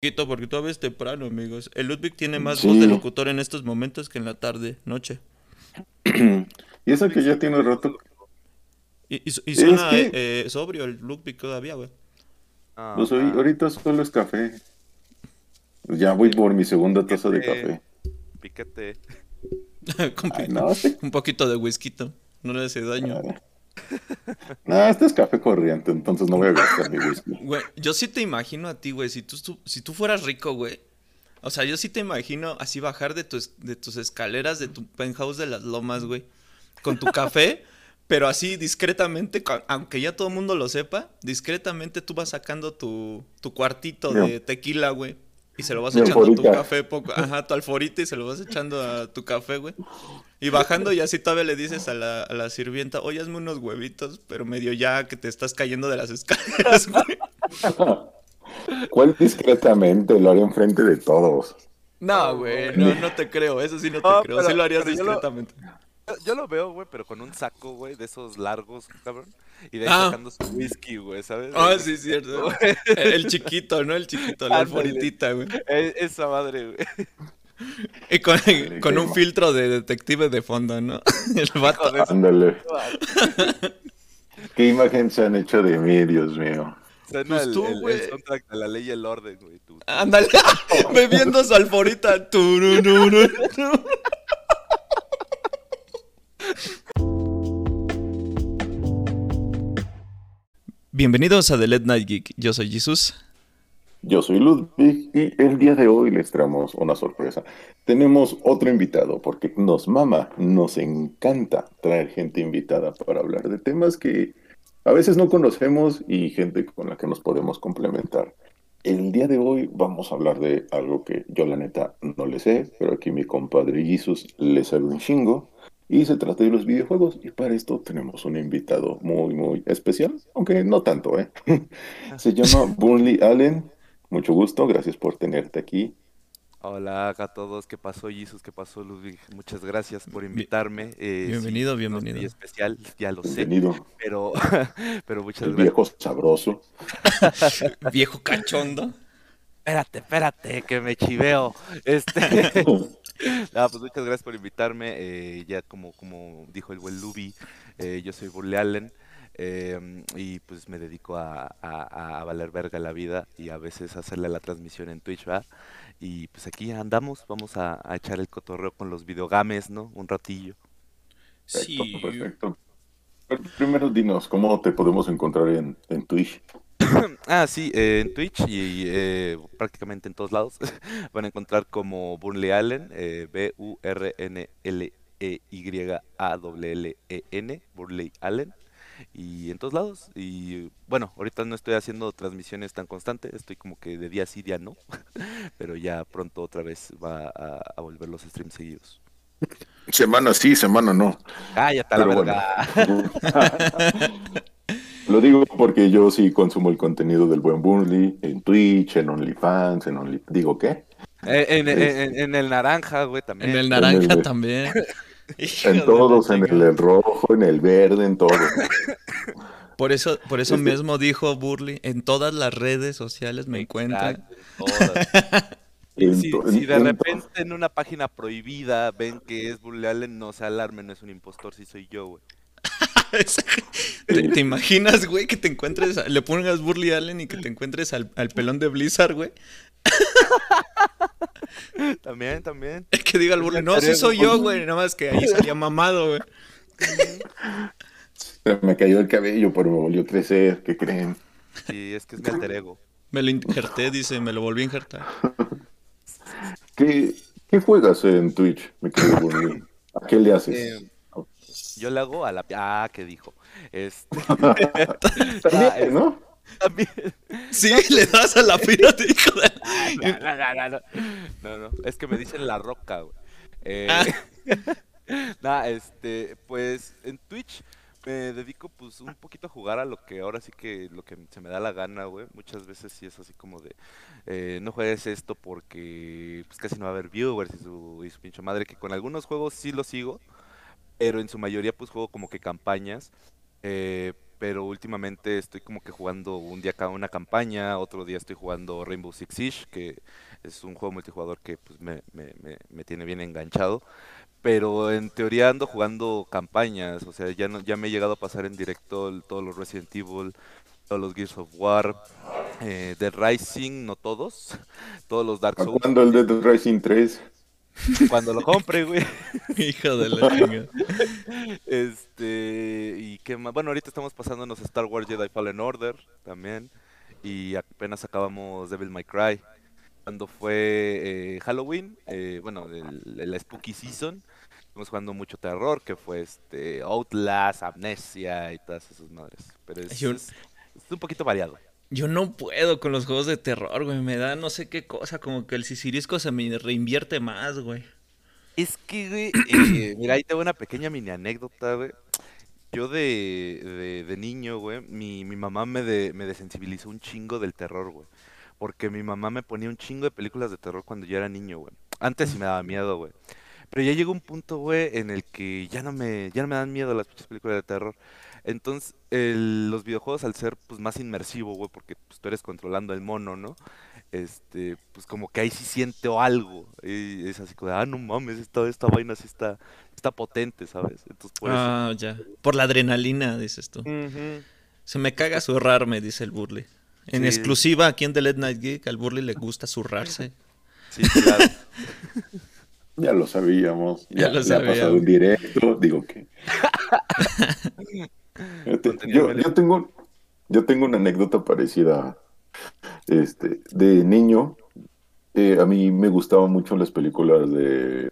poquito porque todavía es temprano, amigos. El Ludwig tiene más voz de locutor en estos momentos que en la tarde, noche. y eso que ya tiene rato. Y, y, y Es suena que- eh, sobrio el Ludwig todavía, güey. Ah, Pues hoy- ah, ahorita solo es café. Ya voy por mi segunda taza de café. Piquete. Con Ay, pi- no, este, Un poquito de whisky, no le hace daño. No, este es café corriente, entonces no voy a gastar mi whisky. Güey, yo sí te imagino a ti, güey, si tú, tú- si tú fueras rico, güey. O sea, yo sí te imagino así bajar de tus, de tus escaleras, de tu penthouse de las lomas, güey. Con tu café, pero así discretamente, aunque ya todo el mundo lo sepa, discretamente tú vas sacando tu, tu cuartito de tequila, güey. Y se lo vas echando a tu café poco, ajá, tu alforita y se lo vas echando a tu café, güey. Y bajando y así todavía le dices a la, a la sirvienta, oye, hazme unos huevitos, pero medio ya que te estás cayendo de las escaleras, güey. ¿Cuál discretamente? Lo haré enfrente de todos. No, güey, no, no te creo, eso sí no te No, creo, pero- sí lo harías pero yo lo- discretamente. Yo, yo lo veo, güey, pero con un saco, güey, de esos largos, cabrón. Y de ahí Ah. sacando su whisky, güey, ¿sabes? Ah, sí, cierto. El, el chiquito, ¿no? El chiquito, la alforitita, güey. E- esa madre, güey. Y con, con un filtro de detective de fondo, ¿no? El vato. Ándale. ¿Qué imagen se han hecho de mí, Dios mío? Suena Pues el, tú, el- el güey. soundtrack de la ley y el orden, güey. tú. Ándale, bebiendo su alforita. Bienvenidos a The Late Night Geek. Yo soy Jesus. Yo soy Ludwig y el día de hoy les traemos una sorpresa. Tenemos otro invitado porque nos mama, nos encanta traer gente invitada para hablar de temas que a veces no conocemos y gente con la que nos podemos complementar. El día de hoy vamos a hablar de algo que yo la neta no le sé, pero aquí mi compadre Jesus le sabe un chingo. Y se trata de los videojuegos y para esto tenemos un invitado muy, muy especial, aunque no tanto, ¿eh? Se llama Burnley Allen. Mucho gusto, gracias por tenerte aquí. Hola a todos, ¿qué pasó, Jesus? ¿Qué pasó, Ludwig? Muchas gracias por invitarme. eh, sí, Bienvenido, no bienvenido. soy especial, ya lo sé, Bienvenido, pero, pero muchas el gracias. viejo sabroso. Viejo cachondo. Espérate, espérate, que me chiveo. Este, no, pues muchas gracias por invitarme. eh, ya como, como dijo el buen Luby, eh, yo soy Burle Allen. eh, y pues me dedico a, a- a valer verga la vida y a veces hacerle la transmisión en Twitch, ¿verdad? Y pues aquí andamos, vamos a, a echar el cotorreo con los videogames, ¿no? Un ratillo. Perfecto, Sí. perfecto. Pero Primero dinos, ¿cómo te podemos encontrar en, en Twitch? Ah, sí, eh, en Twitch y eh, prácticamente en todos lados van a encontrar como Burnley Allen, eh, B-U-R-N-L-E-Y-A-L-L-E-N, Burnley Allen, y en todos lados. Y bueno, ahorita no estoy haciendo transmisiones tan constantes, estoy como que de día sí, día no, pero ya pronto otra vez va a, a volver los streams seguidos. Semana sí, semana no. Cállate a la Pero. Lo digo porque yo sí consumo el contenido del buen Burnley en Twitch, en OnlyFans, en Only... ¿Digo qué? Eh, En, en- en- en el naranja, güey, también. En el naranja el- también. En todos, en el, rojo, en el verde, en todo. Por eso, por eso Este- mismo dijo Burley, en todas las redes sociales me encuentran. Si, si de repente en una página prohibida ven que es Bully Allen, no se alarmen, no es un impostor, si soy yo, güey. ¿Te, te imaginas, güey, que te encuentres, a- le pongas Burley Allen y que te encuentres al, al pelón de Blizzard, güey? También, también. Que diga el Burley, no, sí soy yo, güey, nada más que ahí salía mamado, güey. Se me cayó el cabello, pero me volvió a crecer. ¿Qué creen? Sí, es que es mi alter ego. Me lo injerté, dice, me lo volví a injertar. ¿Qué, qué juegas en Twitch, mi querido? ¿A qué le haces? Eh, Yo le hago a la... Ah, ¿qué dijo? Este... Es- ¿no? También... Sí, le das a la pirata, hijo de... No, no, no, no, no, no, es que me dicen la roca, güey. Eh, Ah. nah, este, pues en Twitch me dedico pues un poquito a jugar a lo que ahora sí que lo que se me da la gana, güey. Muchas veces sí es así como de eh, no juegues esto porque pues casi no va a haber viewers y su, y su pinche madre, que con algunos juegos sí lo sigo, pero en su mayoría pues juego como que campañas. eh, pero últimamente estoy como que jugando un día cada una campaña, otro día estoy jugando Rainbow Six Siege, que es un juego multijugador que pues, me, me, me, me tiene bien enganchado. Pero en teoría ando jugando campañas, o sea, ya no, ya me he llegado a pasar en directo el- todos los Resident Evil, todos los Gears of War, eh, Dead Rising, no todos, todos los Dark ¿A Souls, cuándo el Dead Rising 3? Cuando lo compre, güey. Hijo de la chinga. Este, y qué más, bueno, ahorita estamos pasándonos Star Wars Jedi Fallen Order también, y apenas acabamos Devil May Cry. Cuando fue eh, Halloween, eh, bueno, el Spooky Season, estuvimos jugando mucho terror, que fue este Outlast, Amnesia y todas esas madres. Pero es- es un poquito variado. Yo no puedo con los juegos de terror, güey. Me da no sé qué cosa, como que el sisirisco se me reinvierte más, güey. Es que, güey, eh, mira, ahí tengo una pequeña mini anécdota, güey. Yo de, de, de niño, güey, mi, mi mamá me, de, me desensibilizó un chingo del terror, güey. Porque mi mamá me ponía un chingo de películas de terror cuando yo era niño, güey. Antes sí me daba miedo, güey. Pero ya llegó un punto, güey, en el que ya no me, ya no me dan miedo las películas de terror. Entonces, el- los videojuegos al ser pues más inmersivo, güey, porque pues, tú eres controlando el mono, ¿no? Este, pues como que ahí sí siento algo. y es así como de, ah, no mames, esta, esta vaina sí está, está potente, ¿sabes? Entonces, por eso. Ah, ya. Por la adrenalina, dices tú. Se me caga zurrarme, dice el Burley. En Sí. exclusiva aquí en The Late Night Geek, al Burley le gusta zurrarse. Sí, claro. Ya lo sabíamos. Ya Ya, lo sabíamos. pasado en directo. Digo que. Yo, yo- yo tengo, yo tengo una anécdota parecida. Este, de niño, eh, a mí me gustaban mucho las películas de,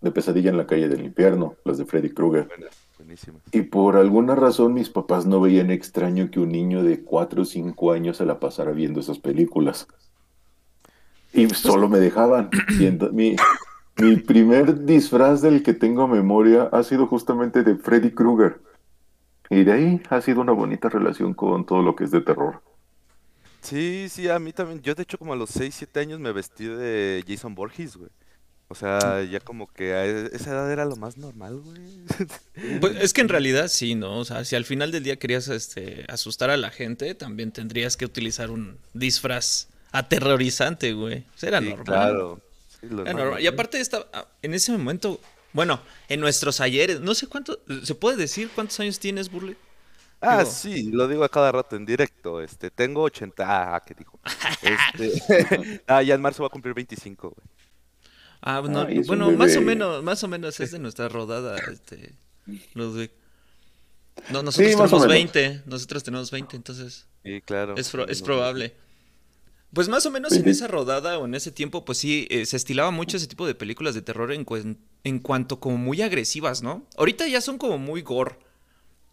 de Pesadilla en la calle del infierno, las de Freddy Krueger. Y por alguna razón mis papás no veían extraño que un niño de 4 o 5 años se la pasara viendo esas películas. Y solo me dejaban. Mi, mi primer disfraz del que tengo memoria ha sido justamente de Freddy Krueger. Y de ahí ha sido una bonita relación con todo lo que es de terror. Sí, sí, a mí también. Yo, de hecho, como a los 6, 7 años me vestí de Jason Borges, güey. O sea, ya como que a e- esa edad era lo más normal, güey. Pues es que en realidad sí, ¿no? O sea, si al final del día querías este, asustar a la gente, también tendrías que utilizar un disfraz aterrorizante, güey. Eso Era Sí, normal. claro. Sí, lo Era normal. normal. Y aparte esta, ah, en ese momento, bueno, en nuestros ayeres, no sé cuánto, ¿se puede decir cuántos años tienes, Burley? Ah, Digo- sí, lo digo a cada rato en directo. Este, tengo 80. Ah, ¿qué dijo? Este, ah, ya en marzo va a cumplir 25, güey. Ah, no, Ay, bueno, más o menos, más o menos es de nuestra rodada, este, Ludwig. No, nosotros Sí, tenemos menos. 20, nosotros tenemos 20, entonces Sí, claro. es, pro- es tenemos- probable. Pues más o menos en esa rodada o en ese tiempo, pues sí, eh, se estilaba mucho ese tipo de películas de terror en, cuen- en cuanto como muy agresivas, ¿no? Ahorita ya son como muy gore,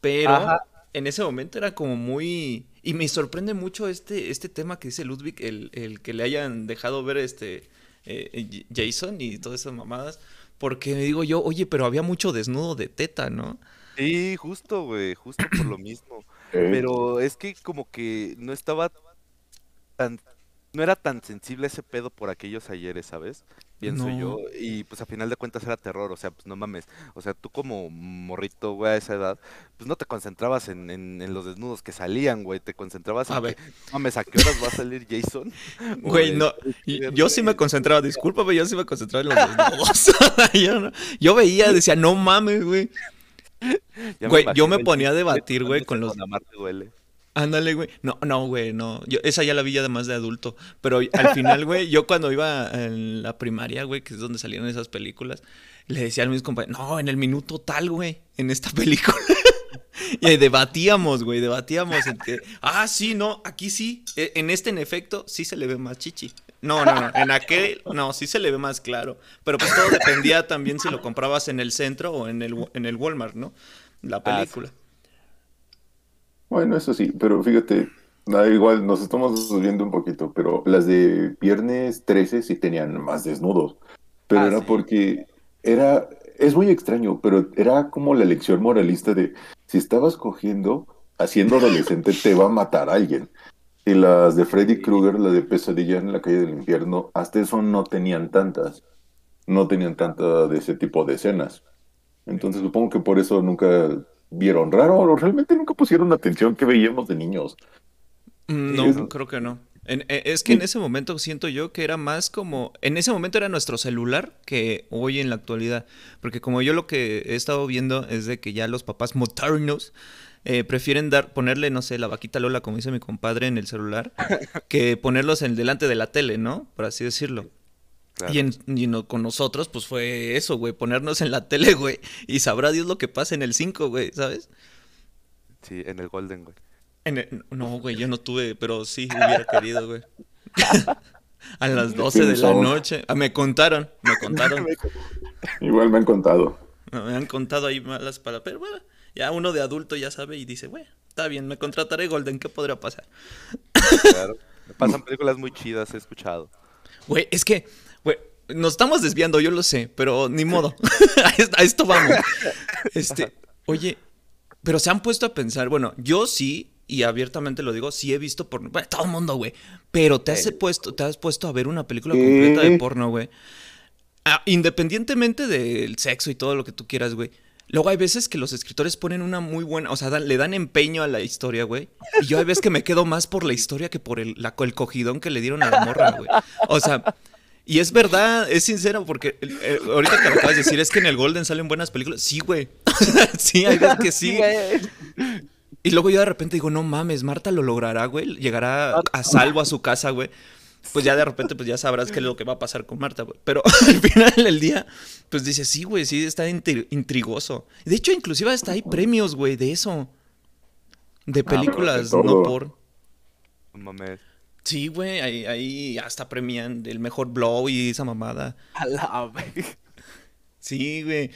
pero Ajá. en ese momento era como muy... Y me sorprende mucho este, este tema que dice Ludwig, el, el que le hayan dejado ver este eh, Jason y todas esas mamadas, porque digo yo, oye, pero había mucho desnudo de teta, ¿no? Sí, justo, güey, justo por lo mismo. Eh, Pero es que como que no estaba tan, no era tan sensible ese pedo por aquellos ayeres, ¿sabes? Pienso No. yo. Y pues a final de cuentas era terror, o sea, pues no mames. O sea, tú como morrito, güey, a esa edad, pues no te concentrabas en, en, en los desnudos que salían, güey. Te concentrabas en A ver. que, no mames, ¿a qué horas va a salir Jason? Güey, no, yo sí me concentraba, discúlpame, yo sí me concentraba en los desnudos. yo, no- yo veía, decía, no mames, güey. Güey, yo me ponía a debatir, güey, con los- Amar te duele. Ándale, güey. No, no, güey, no. Yo, esa ya la vi ya además de adulto. Pero al final, güey, yo cuando iba en la primaria, güey, que es donde salieron esas películas, le decía a mis compañeros, no, en el minuto tal, güey, en esta película. y ahí debatíamos, güey, debatíamos en que, ah, sí, no, aquí sí, e- en este en efecto, sí se le ve más chichi. No, no, no, en aquel, no, sí se le ve más claro. Pero pues todo dependía también si lo comprabas en el centro o en el, en el Walmart, ¿no? La Ah, sí. Bueno, eso sí, pero fíjate, da igual, nos estamos subiendo un poquito, pero las de viernes 13 sí tenían más desnudos, pero Ah, era sí. porque era, es muy extraño, pero era como la lección moralista de si estabas cogiendo, haciendo adolescente, te va a matar alguien. Y las de Freddy Krueger, la de Pesadilla en la calle del infierno, hasta eso no tenían tantas, no tenían tanta de ese tipo de escenas. Entonces supongo que por eso nunca vieron raro o realmente nunca pusieron atención que veíamos de niños. Mm, no, creo que no. E, es que en ese momento siento yo que era más como. En ese momento era nuestro celular que hoy en la actualidad. Porque como yo lo que he estado viendo es de que ya los papás modernos eh, prefieren dar, ponerle, no sé, la vaquita Lola, como dice mi compadre, en el celular, que ponerlos en delante de la tele, ¿no? Por así decirlo. Y, en, con nosotros, pues fue eso, güey, ponernos en la tele, güey. Y sabrá Dios lo que pasa en el 5, güey, ¿sabes? Sí, en el Golden, güey. no, güey, yo no tuve, pero sí hubiera querido, güey. A las 12 de la noche. Ah, me contaron, me contaron. Igual me han contado. Me han contado ahí malas para... Pero bueno, ya uno de adulto ya sabe y dice, güey, está bien, me contrataré Golden, ¿qué podría pasar? Claro, me pasan películas muy chidas, he escuchado. Güey, es que, güey, nos estamos desviando, yo lo sé, pero ni modo. a esto vamos. Este, oye, pero se han puesto a pensar, bueno, yo sí, y abiertamente lo digo, sí he visto porno. Bueno, todo el mundo, güey. Pero te has, puesto, te has puesto a ver una película completa de porno, güey. Ah, independientemente del sexo y todo lo que tú quieras, güey. Luego hay veces que los escritores ponen una muy buena, o sea, le dan empeño a la historia, güey. Y yo hay veces que me quedo más por la historia que por el, la, el cogidón que le dieron a la morra, güey. O sea, y es verdad, es sincero, porque eh, ahorita que lo acabas de decir, es que en el Golden salen buenas películas. Sí, güey. sí, hay veces que sí. Y luego yo de repente digo, no mames, Marta lo logrará, güey. Llegará a salvo a su casa, güey pues ya de repente pues ya sabrás qué es lo que va a pasar con Marta, güey. Pero al final del día, pues dice, sí, güey, sí, está intrigoso. De hecho, inclusive hasta hay premios, güey, de eso. De ah, películas no por... Mames. Sí, güey, ahí, ahí hasta premian el mejor blow y esa mamada. Sí, güey.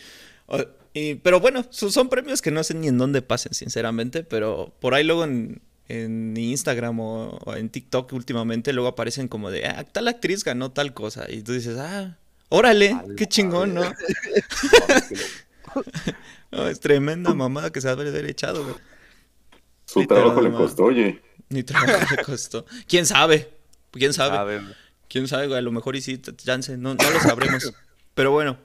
pero bueno, son premios que no sé ni en dónde pasen, sinceramente, pero por ahí luego en, en Instagram o, en TikTok últimamente luego aparecen como de, ah, tal actriz ganó tal cosa. Y tú dices, ah, órale, qué chingón, ¿no? es tremenda mamada que se ha haber echado, güey. Su trabajo le costó, oye. Ni trabajo le costó. ¿Quién sabe? ¿Quién sabe? ¿Quién sabe? A lo mejor y sí, chance, no, no lo sabremos. Pero bueno,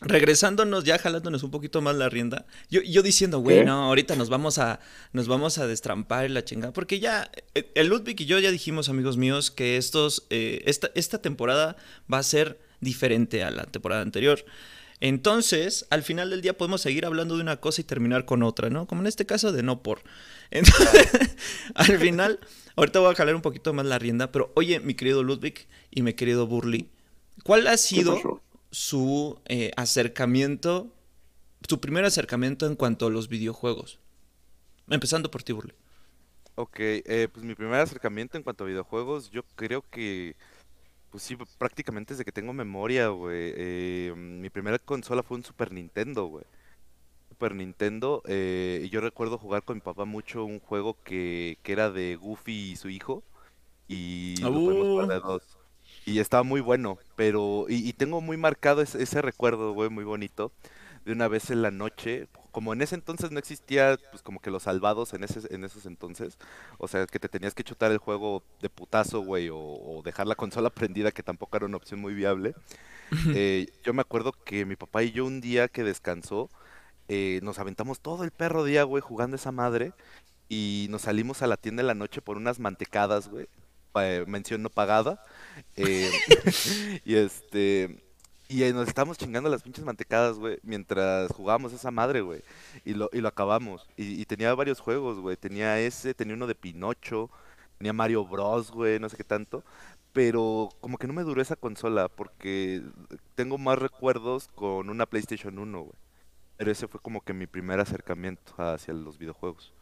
regresándonos, ya jalándonos un poquito más la rienda, yo, yo diciendo, güey, no, ahorita nos vamos a, nos vamos a destrampar la chingada, porque ya, eh, el Ludwig y yo ya dijimos, amigos míos, que estos, eh, esta, esta temporada va a ser diferente a la temporada anterior. Entonces, al final del día podemos seguir hablando de una cosa y terminar con otra, ¿no? Como en este caso de no por. Entonces, al final, ahorita voy a jalar un poquito más la rienda, pero oye, mi querido Ludwig y mi querido Burley, ¿cuál ha sido su eh, acercamiento, su primer acercamiento en cuanto a los videojuegos? Empezando por ti, Burley. Ok, eh, pues mi primer acercamiento en cuanto a videojuegos, yo creo que, pues sí, prácticamente desde que tengo memoria, güey. Eh, mi primera consola fue un Super Nintendo, güey. Super Nintendo, y yo recuerdo jugar con mi papá mucho un juego que, que era de Goofy y su hijo, y lo podemos jugar de dos. Y estaba muy bueno, pero... Y, tengo muy marcado ese, recuerdo, güey, muy bonito. De una vez en la noche, como en ese entonces no existía, pues como que los salvados en, ese, en esos entonces. O sea, que te tenías que chutar el juego de putazo, güey, o, dejar la consola prendida, que tampoco era una opción muy viable. Eh, yo me acuerdo que mi papá y yo un día que descansó, eh, nos aventamos todo el perro día, güey, jugando esa madre. Y nos salimos a la tienda en la noche por unas mantecadas, güey. Eh, mención no pagada. Eh, y este. Y nos estábamos chingando las pinches mantecadas, güey, mientras jugábamos esa madre, güey. Y lo, y lo acabamos. Y, tenía varios juegos, güey. Tenía ese, tenía uno de Pinocho, tenía Mario Bros, güey, no sé qué tanto. Pero como que no me duró esa consola, porque tengo más recuerdos con una PlayStation 1, güey. Pero ese fue como que mi primer acercamiento hacia los videojuegos.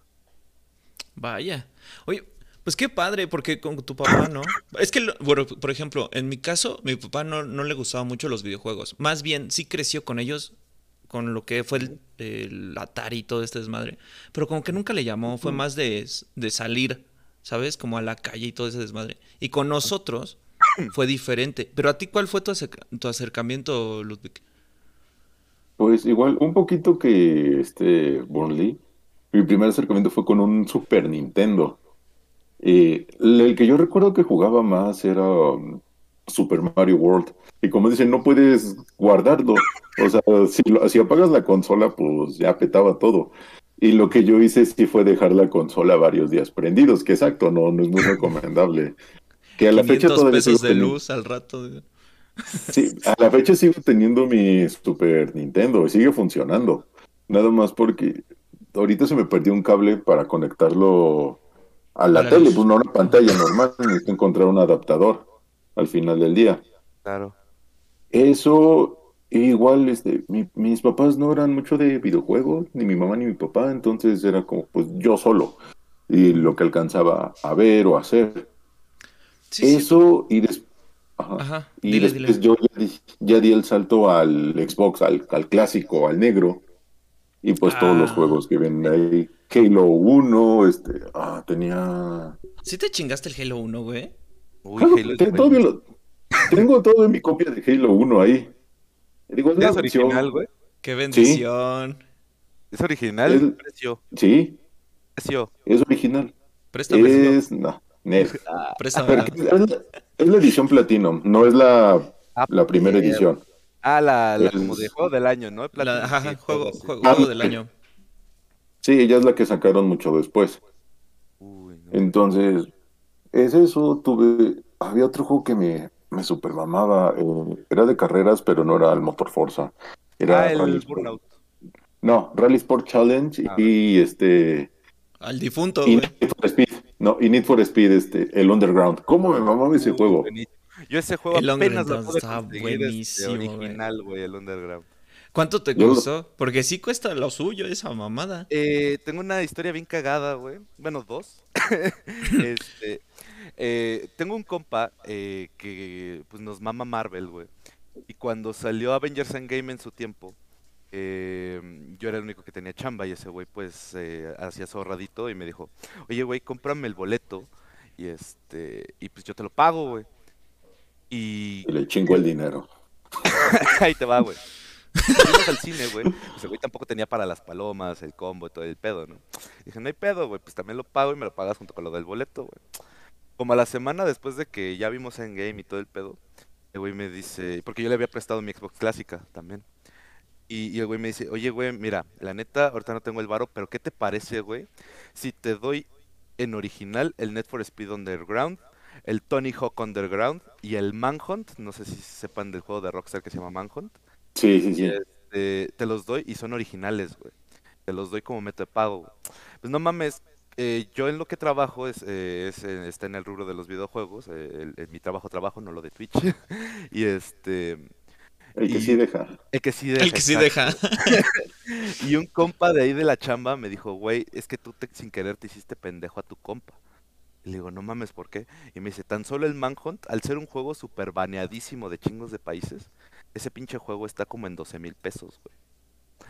Vaya. Oye, pues qué padre, porque con tu papá, ¿no? Es que, bueno, por ejemplo, en mi caso, mi papá no, no le gustaba mucho los videojuegos. Más bien, sí creció con ellos, con lo que fue el, Atari y todo este desmadre. Pero como que nunca le llamó, fue más de, de salir, ¿sabes? Como a la calle y todo ese desmadre. Y con nosotros fue diferente. Pero a ti, ¿cuál fue tu, tu acercamiento, Ludwig? Pues igual, un poquito que este Burnley. Mi primer acercamiento fue con un Super Nintendo. Eh, el que yo recuerdo que jugaba más era um, Super Mario World. Y como dicen, no puedes guardarlo. O sea, si, si apagas la consola, pues ya petaba todo. Y lo que yo hice sí fue dejar la consola varios días prendidos, que exacto, no, no es muy recomendable. Que a la fecha 500 todavía pesos de teniendo- luz al rato. güey. Sí, a la fecha sigo teniendo mi Super Nintendo y sigue funcionando. Nada más porque ahorita se me perdió un cable para conectarlo a la A la tele, luz. pues no a una pantalla normal, necesito encontrar un adaptador al final del día. Claro. Eso, igual, este, mi- mis papás no eran mucho de videojuegos, ni mi mamá ni mi papá, entonces era como, pues yo solo, y lo que alcanzaba a ver o hacer. Sí, sí. Eso, y, des- ajá. Ajá. y Dile, después dile. yo ya di, ya di el salto al Xbox, al, al clásico, al negro, y pues todos los Ah. juegos que vienen ahí, Halo 1, este, ah, tenía... ¿Sí te chingaste el Halo 1, güey? Uy, Claro, Halo te- todavía lo- tengo todo en mi copia de Halo 1 ahí. Digo, es ¿Es original, güey? Qué bendición. ¿Es original? Es- Precio. Sí, Precio. es original. Préstame. Es, no. Préstame. Pero es, la, es la edición Platinum, no es la, Ah, la primera edición. Ah, la, la Es- como de juego del año, ¿no? La- ajá, sí, juego, sí. juego, Ah, juego del año. Sí, ella es la que sacaron mucho después. Uy, no. Entonces, es eso. Tuve. Había otro juego que me, me super mamaba. eh, era de carreras, pero no era el Motor Forza. Era Ah, el Rally Sport. Burnout. No, Rally Sport Challenge Ah. y este. Al difunto, Y. Need for Speed. No, y Need for Speed, este, el Underground. ¿Cómo me mamaba ese Uy, juego? buenísimo. Yo ese juego El apenas lo pude estaba este, buenísimo, original, güey, el Underground. ¿Cuánto te costó? Porque sí cuesta lo suyo esa mamada. Eh, tengo una historia bien cagada, güey. Bueno, dos. este, eh, tengo un compa eh, que pues nos mama Marvel, güey. Y cuando salió Avengers Endgame en su tiempo, eh, yo era el único que tenía chamba y ese güey pues eh, hacía su ahorradito y me dijo, oye güey, cómprame el boleto y este y pues yo te lo pago, güey. Y Y le chingo el dinero. Ahí te va, güey. Fuimos al cine, güey. Pues el güey tampoco tenía para las palomas, el combo y todo el pedo, ¿no? Dije, no hay pedo, güey, pues también lo pago y me lo pagas junto con lo del boleto, güey. Como a la semana después de que ya vimos Endgame y todo el pedo, el güey me dice, porque yo le había prestado mi Xbox clásica también. Y, y el güey me dice, oye, güey, mira, la neta, ahorita no tengo el varo, pero ¿qué te parece, güey? Si te doy en original el Net for Speed Underground, el Tony Hawk Underground y el Manhunt, no sé si sepan del juego de Rockstar que se llama Manhunt. Sí, sí, sí. Este, te los doy y son originales, güey. Te los doy como método de pago. güey. Pues no mames, eh, yo en lo que trabajo es, eh, es, eh, está en el rubro de los videojuegos. eh, el- el- mi trabajo, trabajo, no lo de Twitch. y este, El que y- sí deja. el que sí deja. El que sí deja. Y un compa de ahí de la chamba me dijo, güey, es que tú te- sin querer te hiciste pendejo a tu compa. Y le digo, no mames, ¿por qué? Y me dice, tan solo el Manhunt, al ser un juego súper baneadísimo de chingos de países, ese pinche juego está como en 12 mil pesos, güey.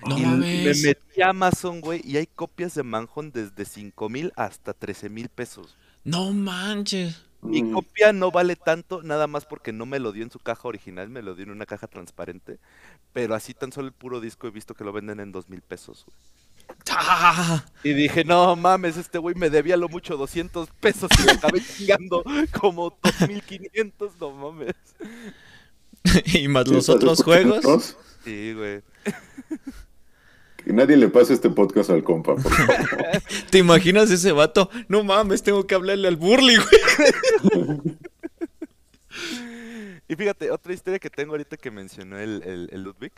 No Y mames. me metí a Amazon, güey, y hay copias de Manhunt desde 5 mil hasta 13 mil pesos. No manches. Mi Mm, copia no vale tanto, nada más porque no me lo dio en su caja original, me lo dio en una caja transparente. Pero así tan solo el puro disco he visto que lo venden en 2 mil pesos, güey. ¡Ah! Y dije, no mames, este güey me debía lo mucho 200 pesos y me acabé chingando como 2500, no mames. y más los ¿estás otros juegos. escuchándonos? Sí, güey. Que nadie le pase este podcast al compa, por favor. ¿Te imaginas ese vato? No mames, tengo que hablarle al Burly, güey. Y fíjate, otra historia que tengo ahorita que mencionó el, el, el Ludwig.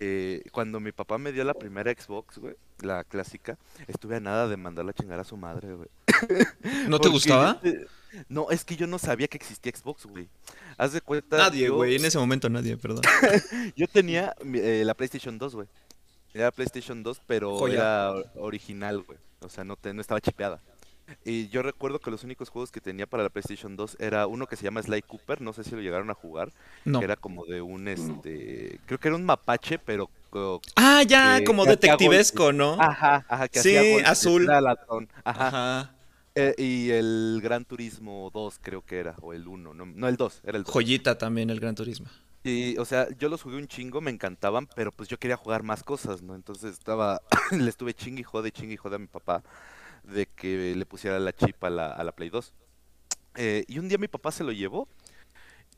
eh, cuando mi papá me dio la primera Xbox, güey, la clásica, estuve a nada de mandarla a chingar a su madre, güey. ¿No te Porque gustaba? No, es que yo no sabía que existía Xbox, güey. Haz de cuenta. Nadie, yo- güey. En ese momento nadie, perdón. Yo tenía eh, la PlayStation 2, güey. Era PlayStation 2, pero Joya. era original, güey. O sea, no, te- no estaba chipeada. Y yo recuerdo que los únicos juegos que tenía para la PlayStation 2 era uno que se llama Sly Cooper, no sé si lo llegaron a jugar, No. que era como de un, este, creo que era un mapache, pero... Ah, ya, que- como que detectivesco, ¿no? Ajá, ajá, que Sí, hacía azul. era ladrón, ajá. Ajá. Eh, y el Gran Turismo 2 creo que era, o el 1, no, no el 2, era el 2. Joyita también el Gran Turismo. Y, o sea, yo los jugué un chingo, me encantaban, pero pues yo quería jugar más cosas, ¿no? Entonces estaba, le estuve chingue y jode, chingue y jode a mi papá de que le pusiera la chip a la, a la Play 2. Eh, y un día mi papá se lo llevó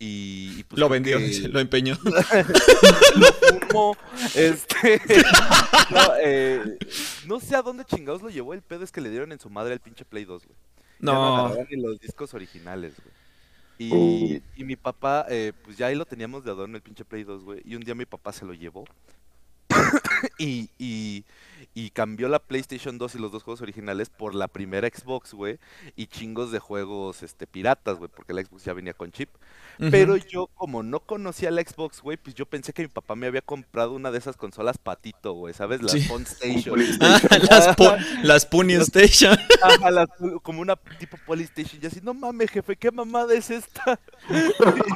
y, y, pues lo vendió, que lo empeñó. lo fumó, este, no, eh, no sé a dónde chingados lo llevó. El pedo es que le dieron en su madre el pinche Play 2, güey. Ya No. ni los discos originales, güey. Y, Oh. y mi papá, eh, pues ya ahí lo teníamos de adorno el pinche Play 2, güey. Y un día mi papá se lo llevó. y, y, y cambió la PlayStation 2 y los dos juegos originales por la primera Xbox, güey. Y chingos de juegos este, piratas, güey, porque la Xbox ya venía con chip. Pero yo, como no conocía la Xbox, güey, pues yo pensé que mi papá me había comprado una de esas consolas patito, güey, ¿sabes? Las Sí. Phone Station. Ah, las, po- las Pony Station. Ajá, las- como una tipo Polystation. Y así, no mames, jefe, ¿qué mamada es esta?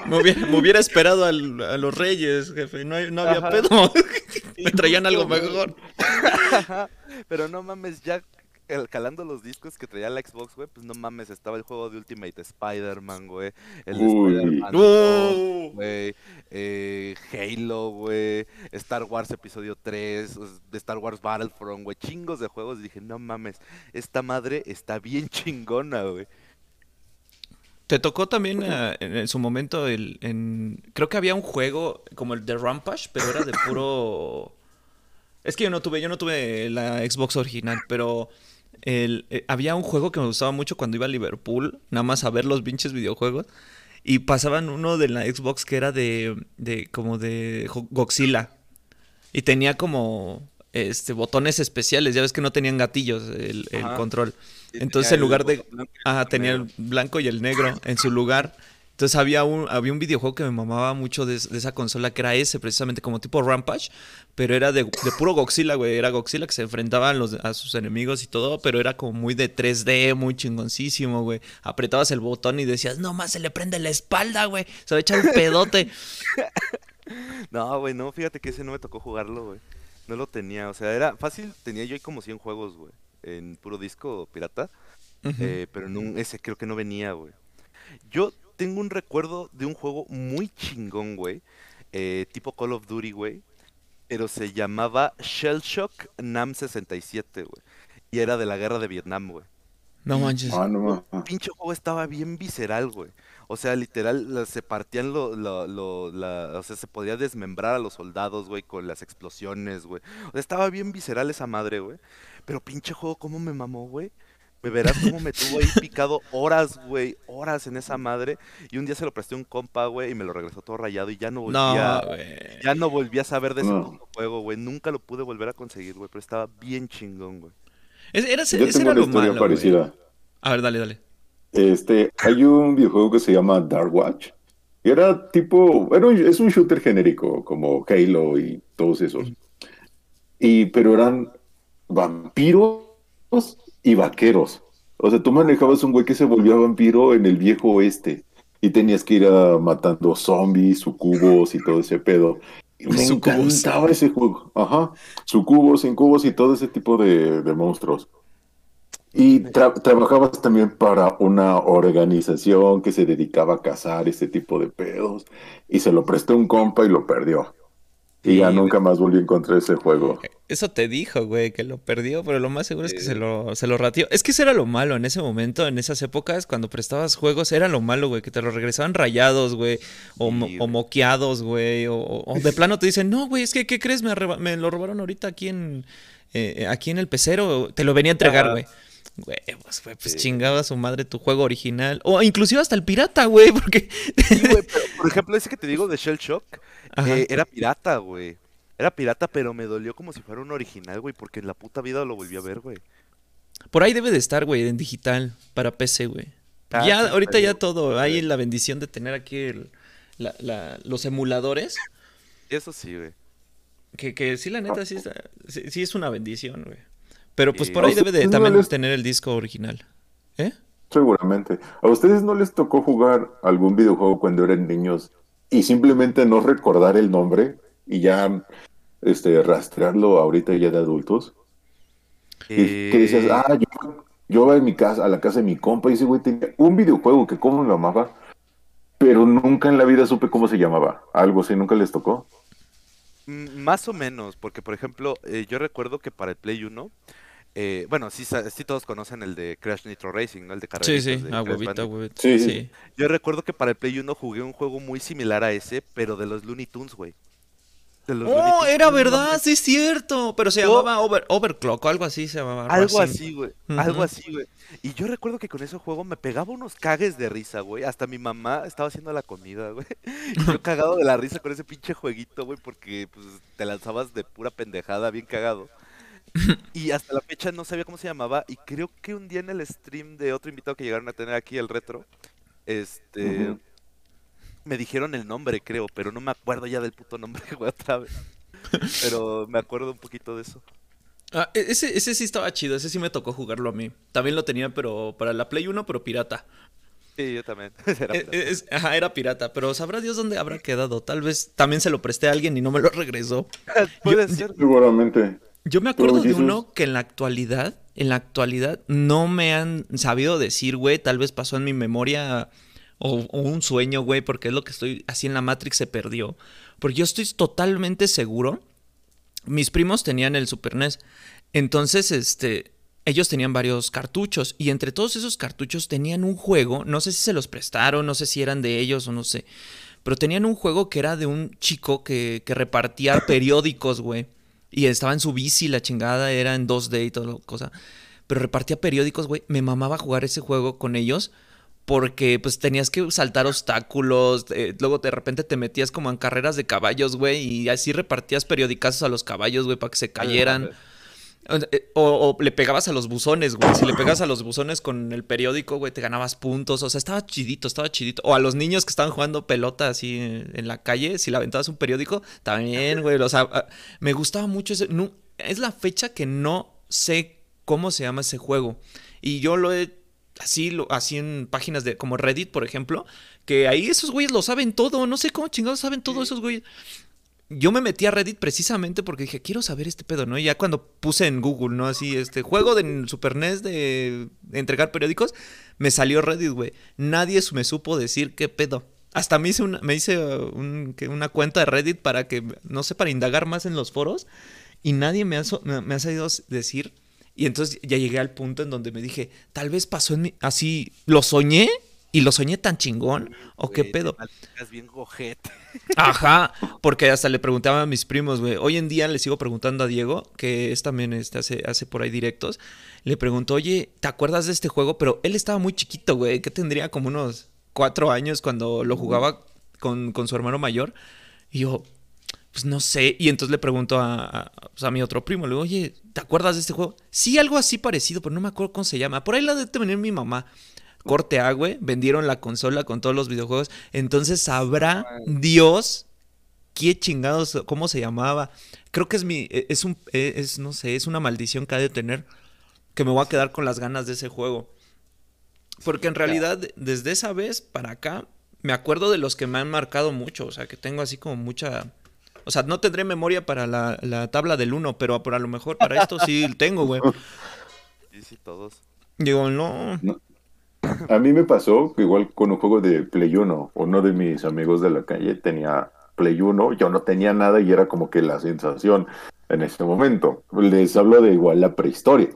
Me hubiera, me hubiera esperado al- a los reyes, jefe. No, hay- no había Ajá. pedo. Me traían algo Mejor. Pero no mames, ya el- calando los discos que traía la Xbox, güey, pues no mames, estaba el juego de Ultimate Spider-Man, güey. El. Spider-Man. 2, güey. eh, Halo, güey. Star Wars Episodio 3. os- De Star Wars Battlefront, güey. Chingos de juegos. Dije, no mames, esta madre está bien chingona, güey. Te tocó también eh, en, en su momento el, en, creo que había un juego como el de Rampage, pero era de puro. Es que yo no tuve, yo no tuve la Xbox original, pero el, eh, había un juego que me gustaba mucho cuando iba a Liverpool, nada más a ver los pinches videojuegos. Y pasaban uno de la Xbox que era de, de como de Godzilla. Y tenía como este botones especiales, ya ves que no tenían gatillos el, el control. Entonces, en lugar de. tenía el blanco y el negro en su lugar. Entonces había un, había un videojuego que me mamaba mucho de, de esa consola, que era ese, precisamente como tipo Rampage, pero era de, de puro Godzilla, güey. Era Godzilla que se enfrentaba a, los, a sus enemigos y todo, pero era como muy de 3D, muy chingoncísimo, güey. Apretabas el botón y decías, no más, se le prende la espalda, güey. Se va a echar un pedote. No, güey, no, fíjate que ese no me tocó jugarlo, güey. No lo tenía, o sea, era fácil, tenía yo ahí como 100 juegos, güey, en puro disco pirata, Ujú. eh, pero en un- ese creo que no venía, güey. Yo tengo un recuerdo de un juego muy chingón, güey, eh, tipo Call of Duty, güey, pero se llamaba Shell Shock Nam 67, güey, y era de la guerra de Vietnam, güey. No manches. Ah, no pinche juego estaba bien visceral, güey. O sea, literal, se partían lo, lo, lo- la, o sea, se podía desmembrar a los soldados, güey, con las explosiones, güey. O sea, estaba bien visceral esa madre, güey. Pero pinche juego, ¿cómo me mamó, güey? Me verás cómo me tuvo ahí picado horas, güey, horas en esa madre. Y un día se lo presté a un compa, güey, y me lo regresó todo rayado y ya no volví No. Ya no volví a saber de ese No. juego, güey. Nunca lo pude volver a conseguir, güey, pero estaba bien chingón, güey. Ese, era, ese Yo ese tengo era una lo historia malo. A ver, dale, dale. Este, hay un videojuego que se llama Dark Watch. Y era tipo, era un- es un shooter genérico, como Halo y todos esos. Y, pero eran vampiros y vaqueros. O sea, tú manejabas un güey que se volvía vampiro en el viejo oeste. Y tenías que ir a matando zombies, sucubos y todo ese pedo. Y me Sucubos. encantaba ese juego. Ajá. Sucubos, incubos y todo ese tipo de, de monstruos. Y tra- trabajabas también para una organización que se dedicaba a cazar ese tipo de pedos. Y se lo prestó un compa y lo perdió. Y ya nunca más volví a encontrar ese juego. Eso te dijo, güey, que lo perdió, pero lo más seguro es que se lo, se lo ratió. Es que eso era lo malo en ese momento, en esas épocas, cuando prestabas juegos, era lo malo, güey, que te lo regresaban rayados, güey, o, Sí, o moqueados, güey, o, o- de plano te dicen, no, güey, es que, ¿qué crees? Me, lo robaron ahorita aquí en, eh, aquí en el pecero, te lo venía a entregar, güey. Güey, pues, güey, pues chingaba a su madre tu juego original. O inclusive hasta el pirata, güey, porque... Sí, güey, pero, por ejemplo, ese que te digo de Shell Shock, eh, era pirata, güey. Era pirata, pero me dolió como si fuera un original, güey, porque en la puta vida lo volví a ver, güey. Por ahí debe de estar, güey, en digital, para PC, güey. Ah, ya, ahorita ya todo. Hay la bendición de tener aquí el- la- la- los emuladores. Eso sí, güey. Que, que sí, la neta, sí, sí es una bendición, güey. Pero pues Sí. por ahí ¿A debe de no también les- tener el disco original. ¿Eh? Seguramente. ¿A ustedes no les tocó jugar algún videojuego cuando eran niños y simplemente no recordar el nombre y ya este, rastrearlo ahorita ya de adultos? Y que decías, Eh, ah, yo, yo iba a mi casa, a la casa de mi compa y ese güey tenía un videojuego que cómo me amaba, pero nunca en la vida supe cómo se llamaba. Algo así, nunca les tocó. mm, Más o menos, porque por ejemplo, eh, yo recuerdo que para el Play 1, eh, bueno, sí, sa- sí todos conocen el de Crash Nitro Racing, ¿no? El de Sí, carreritas sí. de Ah, huevito, huevito. Sí, sí. Sí. Yo recuerdo que para el Play 1 jugué un juego muy similar a ese, pero de los Looney Tunes, güey. de los Oh, Looney era Tunes, verdad, sí es cierto. Pero se Yo- llamaba Over- Overclock o algo así se llamaba. Algo así, güey. Algo así, güey. Y yo recuerdo que con ese juego me pegaba unos cagues de risa, güey. Hasta mi mamá estaba haciendo la comida, güey. Y yo cagado de la risa con ese pinche jueguito, güey, porque pues te lanzabas de pura pendejada, bien cagado. Y hasta la fecha no sabía cómo se llamaba. Y creo que un día en el stream de otro invitado que llegaron a tener aquí, el retro, este. Me dijeron el nombre, creo, pero no me acuerdo ya del puto nombre, güey, otra vez. Pero me acuerdo un poquito de eso. Ah, e- ese, ese sí estaba chido, ese sí me tocó jugarlo a mí. También lo tenía, pero para la Play 1, pero pirata. Sí, yo también. Era E- es- ajá, era pirata, pero sabrá Dios dónde habrá quedado. Tal vez también se lo presté a alguien y no me lo regresó. Puede yo- ser. Seguramente. Yo me acuerdo de uno que en la actualidad, en la actualidad, no me han sabido decir, güey, tal vez pasó en mi memoria o, o un sueño, güey, porque es lo que estoy, así en la Matrix se perdió. Porque yo estoy totalmente seguro, mis primos tenían el Super NES, entonces, este, ellos tenían varios cartuchos y entre todos esos cartuchos tenían un juego, no sé si se los prestaron, no sé si eran de ellos o no sé, pero tenían un juego que era de un chico que, que repartía periódicos, güey. Y estaba en su bici, la chingada, era en 2D y toda la cosa. Pero repartía periódicos, güey. Me mamaba jugar ese juego con ellos. Porque pues tenías que saltar obstáculos. eh, luego de repente te metías como en carreras de caballos, güey. Y así repartías periodicazos a los caballos, güey, para que se cayeran. Eh, O, o le pegabas a los buzones, güey. Si le pegabas a los buzones con el periódico, güey, te ganabas puntos. O sea, estaba chidito, estaba chidito. O a los niños que estaban jugando pelota así en, la calle, si le aventabas un periódico, también, güey. O sea, ah, me gustaba mucho ese. no- es la fecha que no sé cómo se llama ese juego. Y yo lo he. Así, lo, así en páginas de como Reddit, por ejemplo, que ahí esos güeyes lo saben todo. No sé cómo chingados saben todo esos güeyes yo me metí a Reddit precisamente porque dije, quiero saber este pedo, ¿no? Y ya cuando puse en Google, ¿no? Así, este juego de Super NES de entregar periódicos, me salió Reddit, güey. Nadie me supo decir qué pedo. Hasta me hice una, me hice uh, un- una cuenta de Reddit para que, no sé, para indagar más en los foros. Y nadie me ha, me ha sabido decir. Y entonces ya llegué al punto en donde me dije, tal vez pasó en mi... Así, ¿lo soñé? ¿Y lo soñé tan chingón? ¿O qué pedo? malditas bien gojete. Ajá, porque hasta le preguntaba a mis primos, güey. Hoy en día le sigo preguntando a Diego, que es también este, hace, hace por ahí directos. Le pregunto, oye, ¿te acuerdas de este juego? Pero él estaba muy chiquito, güey, que tendría como unos cuatro años cuando lo jugaba con, con su hermano mayor. Y yo, pues no sé. Y entonces le pregunto a, a, pues, a mi otro primo, le digo, oye, ¿te acuerdas de este juego? Sí, algo así parecido, pero no me acuerdo cómo se llama. Por ahí la de tener mi mamá. Corte A, güey. Vendieron la consola con todos los videojuegos. Entonces sabrá Dios qué chingados, cómo se llamaba. Creo que es mi, e, es un, e, es, no sé, es una maldición que ha de tener. Que me voy a quedar con las ganas de ese juego. Porque en realidad, desde esa vez para acá, me acuerdo de los que me han marcado mucho. O sea, que tengo así como mucha. O sea, no tendré memoria para la, la tabla del 1, pero, pero a lo mejor para esto sí tengo, güey. Sí, sí, todos. Digo, no. A mí me pasó que igual con un juego de Play 1, uno de mis amigos de la calle tenía Play 1, yo no tenía nada y era como que la sensación en ese momento. Les hablo de igual la prehistoria.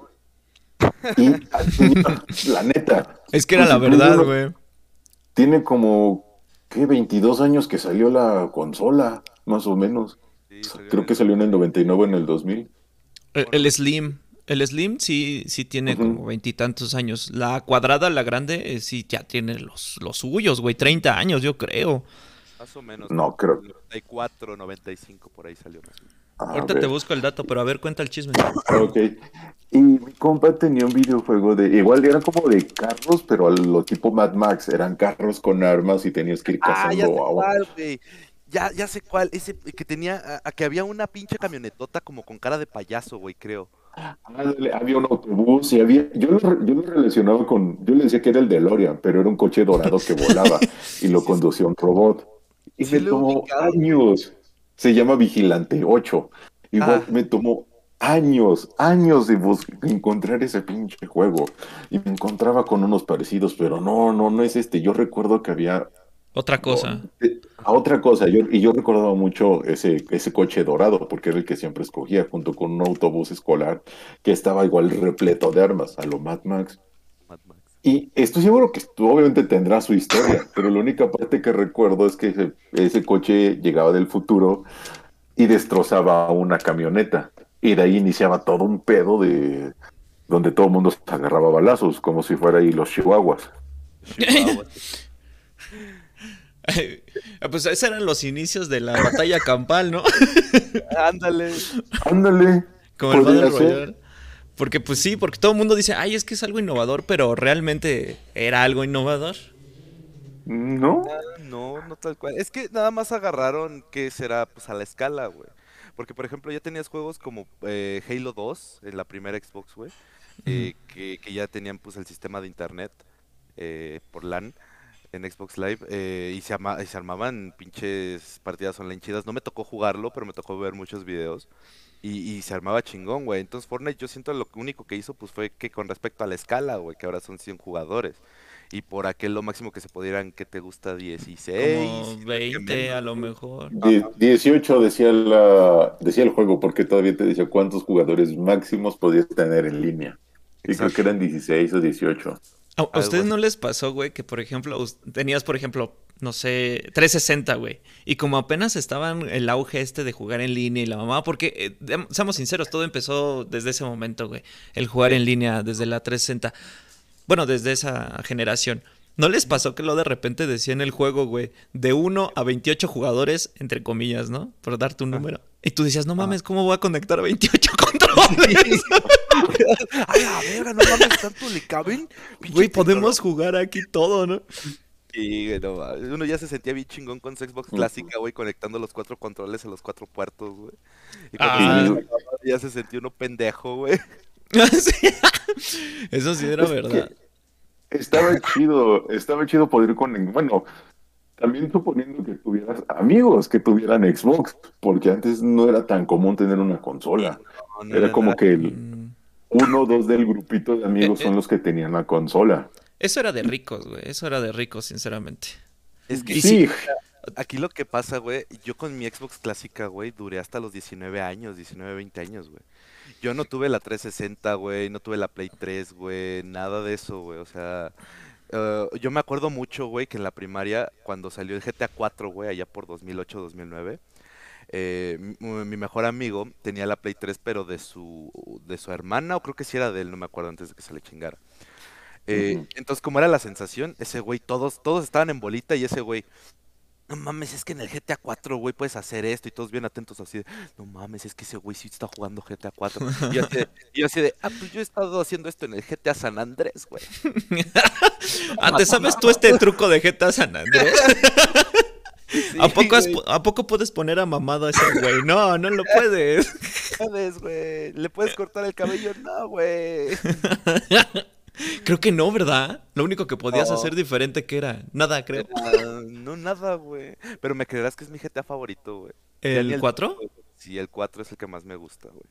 Y la neta. Es que era pues, la verdad, 1 güey. Tiene como, ¿qué? 22 años que salió la consola, más o menos. Sí, Creo que salió en el 99 en el 2000. El, el Slim. El Slim sí, sí tiene Ujú. como veintitantos años. La cuadrada, la grande, eh, sí ya tiene los, los suyos, güey. 30 años, yo creo. Más o menos. No, creo. 94, 95, por ahí salió. A Ahorita ver. te busco el dato, pero a ver, cuenta el chisme. Ok. Y mi compa tenía un videojuego de. Igual era como de carros, pero a lo tipo Mad Max. Eran carros con armas y tenías que ir Ah, ya sé cazando cuál, güey. Ya, ya sé cuál. Ese que tenía, a- a que había una pinche camionetota como con cara de payaso, güey, creo. Había un autobús y había. Yo lo, yo lo relacionaba con. Yo le decía que era el DeLorean, pero era un coche dorado que volaba y lo conducía un robot. Y Sí me tomó años. Se llama Vigilante 8. Igual Ah. me tomó años, años de encontrar ese pinche juego. Y me encontraba con unos parecidos, pero no, no, no es este. Yo recuerdo que había Otra cosa. eh, A otra cosa, yo, y yo recordaba mucho ese, ese coche dorado, porque era el que siempre escogía, junto con un autobús escolar que estaba igual repleto de armas, a lo Mad Max. Mad Max. Y estoy seguro que obviamente tendrá su historia, pero la única parte que recuerdo es que ese, ese coche llegaba del futuro y destrozaba una camioneta. Y de ahí iniciaba todo un pedo de donde todo el mundo se agarraba balazos, como si fuera ahí los chihuahuas. Chihuahua. Pues esos eran los inicios de la batalla campal, ¿no? Ándale. Ándale. Como el Battle. Royale. Porque pues sí, porque todo el mundo dice, ay, es que es algo innovador, pero realmente era algo innovador. ¿No? Ah, No, no tal cual. Es que nada más agarraron que será pues a la escala, güey. Porque, por ejemplo, ya tenías juegos como eh, Halo 2 en la primera Xbox, güey. eh, que, que ya tenían pues el sistema de internet eh, por LAN en Xbox Live eh, y, se ama- y se armaban pinches partidas online chidas. No me tocó jugarlo, pero me tocó ver muchos videos. Y, y se armaba chingón, güey. Entonces Fortnite yo siento lo único que hizo pues fue que con respecto a la escala, güey, que ahora son 100 jugadores. Y por aquel lo máximo que se pudieran, que te gusta? 16. Como que 20 menos, a lo mejor. Die- 18 decía, la, decía el juego, porque todavía te decía cuántos jugadores máximos podías tener en línea. Y creo que eran 16 o 18. ¿A, ustedes no les pasó, güey, que por ejemplo, tenías, por ejemplo, no sé, 360, güey, y como apenas estaban el auge este de jugar en línea y la mamá, porque, eh, seamos sinceros, todo empezó desde ese momento, güey, el jugar en línea desde la 360, bueno, desde esa generación. ¿No les pasó que lo de repente decía en el juego, güey, de 1 a 28 jugadores, entre comillas, ¿no? Por darte un número. Y tú decías, no mames, ¿cómo voy a conectar a 28 controles? Ay, a verga, no mames, tanto le caben. Güey, podemos jugar aquí todo, ¿no? Sí, no mames. Uno ya se sentía bien chingón con su Xbox clásica, güey, conectando los cuatro controles a los cuatro puertos, güey. Y cuando Ah. ya se sentía uno pendejo, güey. Eso sí era Es verdad. Estaba chido, estaba chido poder con, bueno, también suponiendo que tuvieras amigos que tuvieran Xbox, porque antes no era tan común tener una consola. No, no Era como nada. que el Mm, uno o dos del grupito de amigos Eh, son los que tenían la consola. Eso era de ricos, güey. Eso era de ricos, sinceramente. Es que Sí, aquí lo que pasa, güey, yo con mi Xbox clásica, güey, duré hasta los 19 años, 19, 20 años, güey. Yo no tuve la 360, güey, no tuve la Play 3, güey, nada de eso, güey. O sea, eh, yo me acuerdo mucho, güey, que en la primaria, cuando salió el GTA 4, güey, allá por 2008, 2009, eh, mi, mejor amigo tenía la Play 3, pero de su, de su hermana, o creo que sí era de él, no me acuerdo, antes de que se le chingara. Eh. Entonces, como era la sensación, ese güey, todos, todos estaban en bolita y ese güey, no mames, es que en el GTA 4, güey, puedes hacer esto y todos bien atentos así de, no mames, es que ese güey sí está jugando GTA 4. Y yo así de, y yo así de, ah, pues yo he estado haciendo esto en el GTA San Andrés, güey. Ah, ¿te sabes tú este truco de GTA San Andrés? ¿A poco, has- ¿A poco puedes poner a mamado a ese güey? No, no lo puedes. puedes, güey. ¿Le puedes cortar el cabello? No, güey. Creo que no, ¿verdad? Lo único que podías hacer diferente que era nada, creo. No, nada, güey. Pero me creerás que es mi GTA favorito, güey. Ni ¿El 4? Sí, el 4 es el que más me gusta, güey.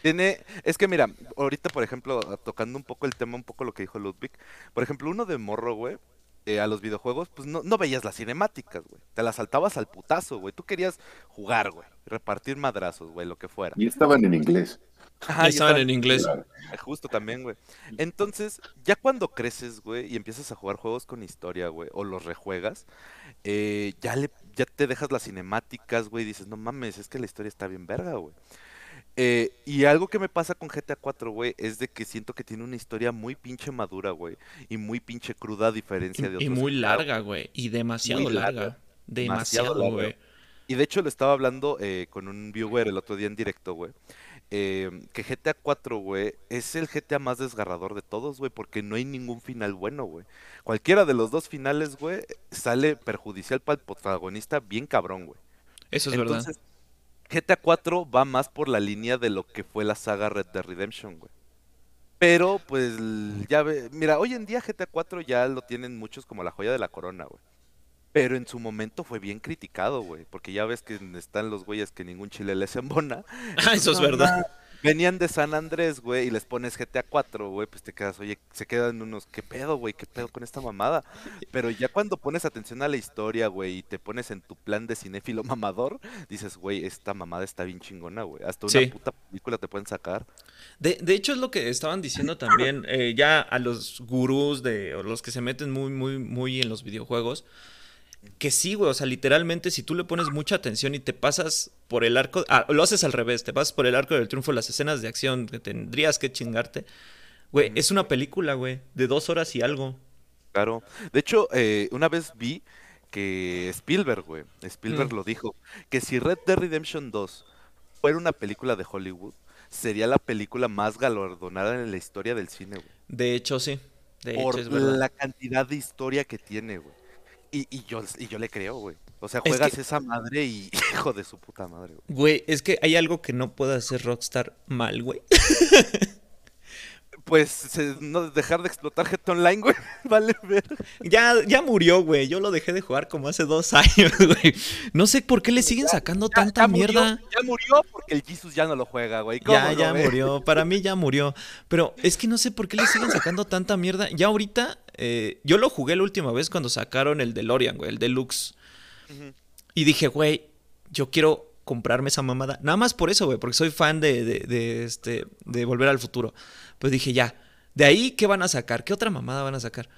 Tiene, es que mira, ahorita por ejemplo, tocando un poco el tema, un poco lo que dijo Ludwig, por ejemplo, uno de morro, güey, eh, a los videojuegos, pues no, no veías las cinemáticas, güey. Te las saltabas al putazo, güey. Tú querías jugar, güey. Repartir madrazos, güey, lo que fuera. y estaban en inglés. Y estaban en inglés. Justo también, güey. Entonces, ya cuando creces, güey, y empiezas a jugar juegos con historia, güey, o los rejuegas, eh, ya le, ya te dejas las cinemáticas, güey, y dices, no mames, es que la historia está bien verga, güey. Eh, y algo que me pasa con GTA 4, güey, es de que siento que tiene una historia muy pinche madura, güey, y muy pinche cruda a diferencia de Y, y otros muy larga, güey. Y demasiado larga. larga. Demasiado güey. Y de hecho lo estaba hablando eh, con un viewer el otro día en directo, güey. eh, que GTA 4, güey, es el GTA más desgarrador de todos, güey, porque no hay ningún final bueno, güey. Cualquiera de los dos finales, güey, sale perjudicial para el protagonista bien cabrón, güey. Eso es verdad. GTA 4 va más por la línea de lo que fue la saga Red Dead Redemption, güey. Pero, pues, ya ve, mira, hoy en día GTA 4 ya lo tienen muchos como la joya de la corona, güey. Pero en su momento fue bien criticado, güey, porque ya ves que están los güeyes que ningún chile les embona. Ah, eso es verdad. Venían de San Andrés, güey, y les pones GTA 4, güey, pues te quedas, oye, se quedan unos, ¿qué pedo, güey? ¿Qué pedo con esta mamada? Pero ya cuando pones atención a la historia, güey, y te pones en tu plan de cinéfilo mamador, dices, güey, esta mamada está bien chingona, güey. Hasta una Sí. puta película te pueden sacar. De, de hecho, es lo que estaban diciendo también eh, ya a los gurús de, o los que se meten muy, muy, muy en los videojuegos. Que sí, güey, o sea, literalmente si tú le pones mucha atención y te pasas por el arco, ah, lo haces al revés, te pasas por el arco del triunfo, las escenas de acción que tendrías que chingarte, güey, es una película, güey, de dos horas y algo. Claro. De hecho, eh, una vez vi que Spielberg, güey, Spielberg Mm. lo dijo, que si Red Dead Redemption 2 fuera una película de Hollywood, sería la película más galardonada en la historia del cine, güey. De hecho, sí, de Por hecho es verdad. la cantidad de historia que tiene, güey. Y, y yo, y yo le creo, güey. O sea, Es juegas que- esa madre y hijo de su puta madre, güey. Güey, es que hay algo que no puede hacer Rockstar mal, güey. Pues se- no dejar de explotar GTA Online, güey. Vale ver. Ya, ya murió, güey. Yo lo dejé de jugar como hace dos años, güey. No sé por qué le siguen sacando tanta mierda. ya murió porque el Jesus ya no lo juega, güey. ¿Cómo Ya, ya murió. Para mí ya murió. Pero es que no sé por qué le siguen sacando tanta mierda. Ya ahorita, eh, yo lo jugué la última vez cuando sacaron el DeLorean, güey, el Deluxe. Ujú. Y dije, güey, yo quiero comprarme esa mamada. Nada más por eso, güey, porque soy fan de, de, de, este, de Volver al Futuro. Pues dije, ya, de ahí, ¿qué van a sacar? ¿Qué otra mamada van a sacar?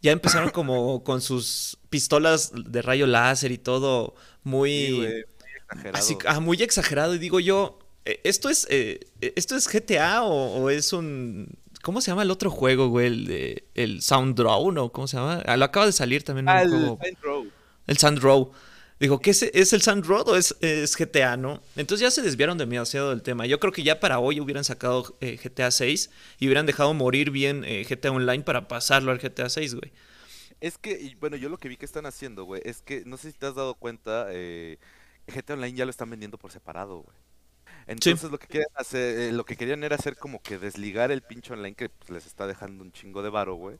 Ya empezaron como con sus pistolas de rayo láser y todo muy... Sí, güey, muy exagerado. Así, ah, muy exagerado. Y digo yo, eh, ¿esto es, eh, ¿esto es GTA o, o es un... ¿Cómo se llama el otro juego, güey? El, de, el Sound Drone o cómo se llama? Ah, lo acaba de salir también Ah, un el juego. El Sand Row. Dijo, ¿qué es, es el Sand Road o es, es GTA, no? Entonces ya se desviaron demasiado del tema. Yo creo que ya para hoy hubieran sacado eh, GTA 6 y hubieran dejado morir bien eh, GTA Online para pasarlo al GTA 6, güey. Es que, y bueno, yo lo que vi que están haciendo, güey, es que no sé si te has dado cuenta, eh, GTA Online ya lo están vendiendo por separado, güey. Entonces lo que quieren hacer, eh, lo que querían era hacer como que desligar el pinche online que pues, les está dejando un chingo de varo, güey,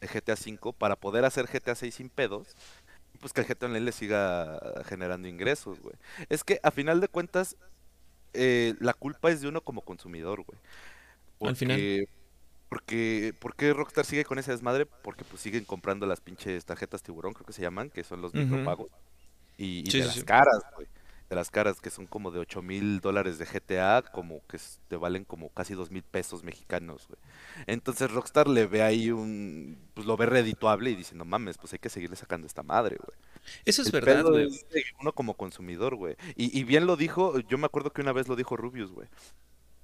de GTA 5 para poder hacer GTA 6 sin pedos. Y pues que el GTA Online le siga generando ingresos, güey. Es que a final de cuentas, eh, la culpa es de uno como consumidor, güey. Al final. Porque- Porque, ¿por qué Rockstar sigue con ese desmadre? Porque pues siguen comprando las pinches tarjetas tiburón, creo que se llaman, que son los Ujú. micropagos. Y, y Sí, de sí, las sí. caras, güey. De las caras, que son como de 8 mil dólares de GTA, como que te valen como casi 2 mil pesos mexicanos, güey. Entonces Rockstar le ve ahí un... Pues lo ve redituable y dice, no mames, pues hay que seguirle sacando esta madre, güey. Eso es El verdad, güey. es uno como consumidor, güey. Y, y bien lo dijo, yo me acuerdo que una vez lo dijo Rubius, güey.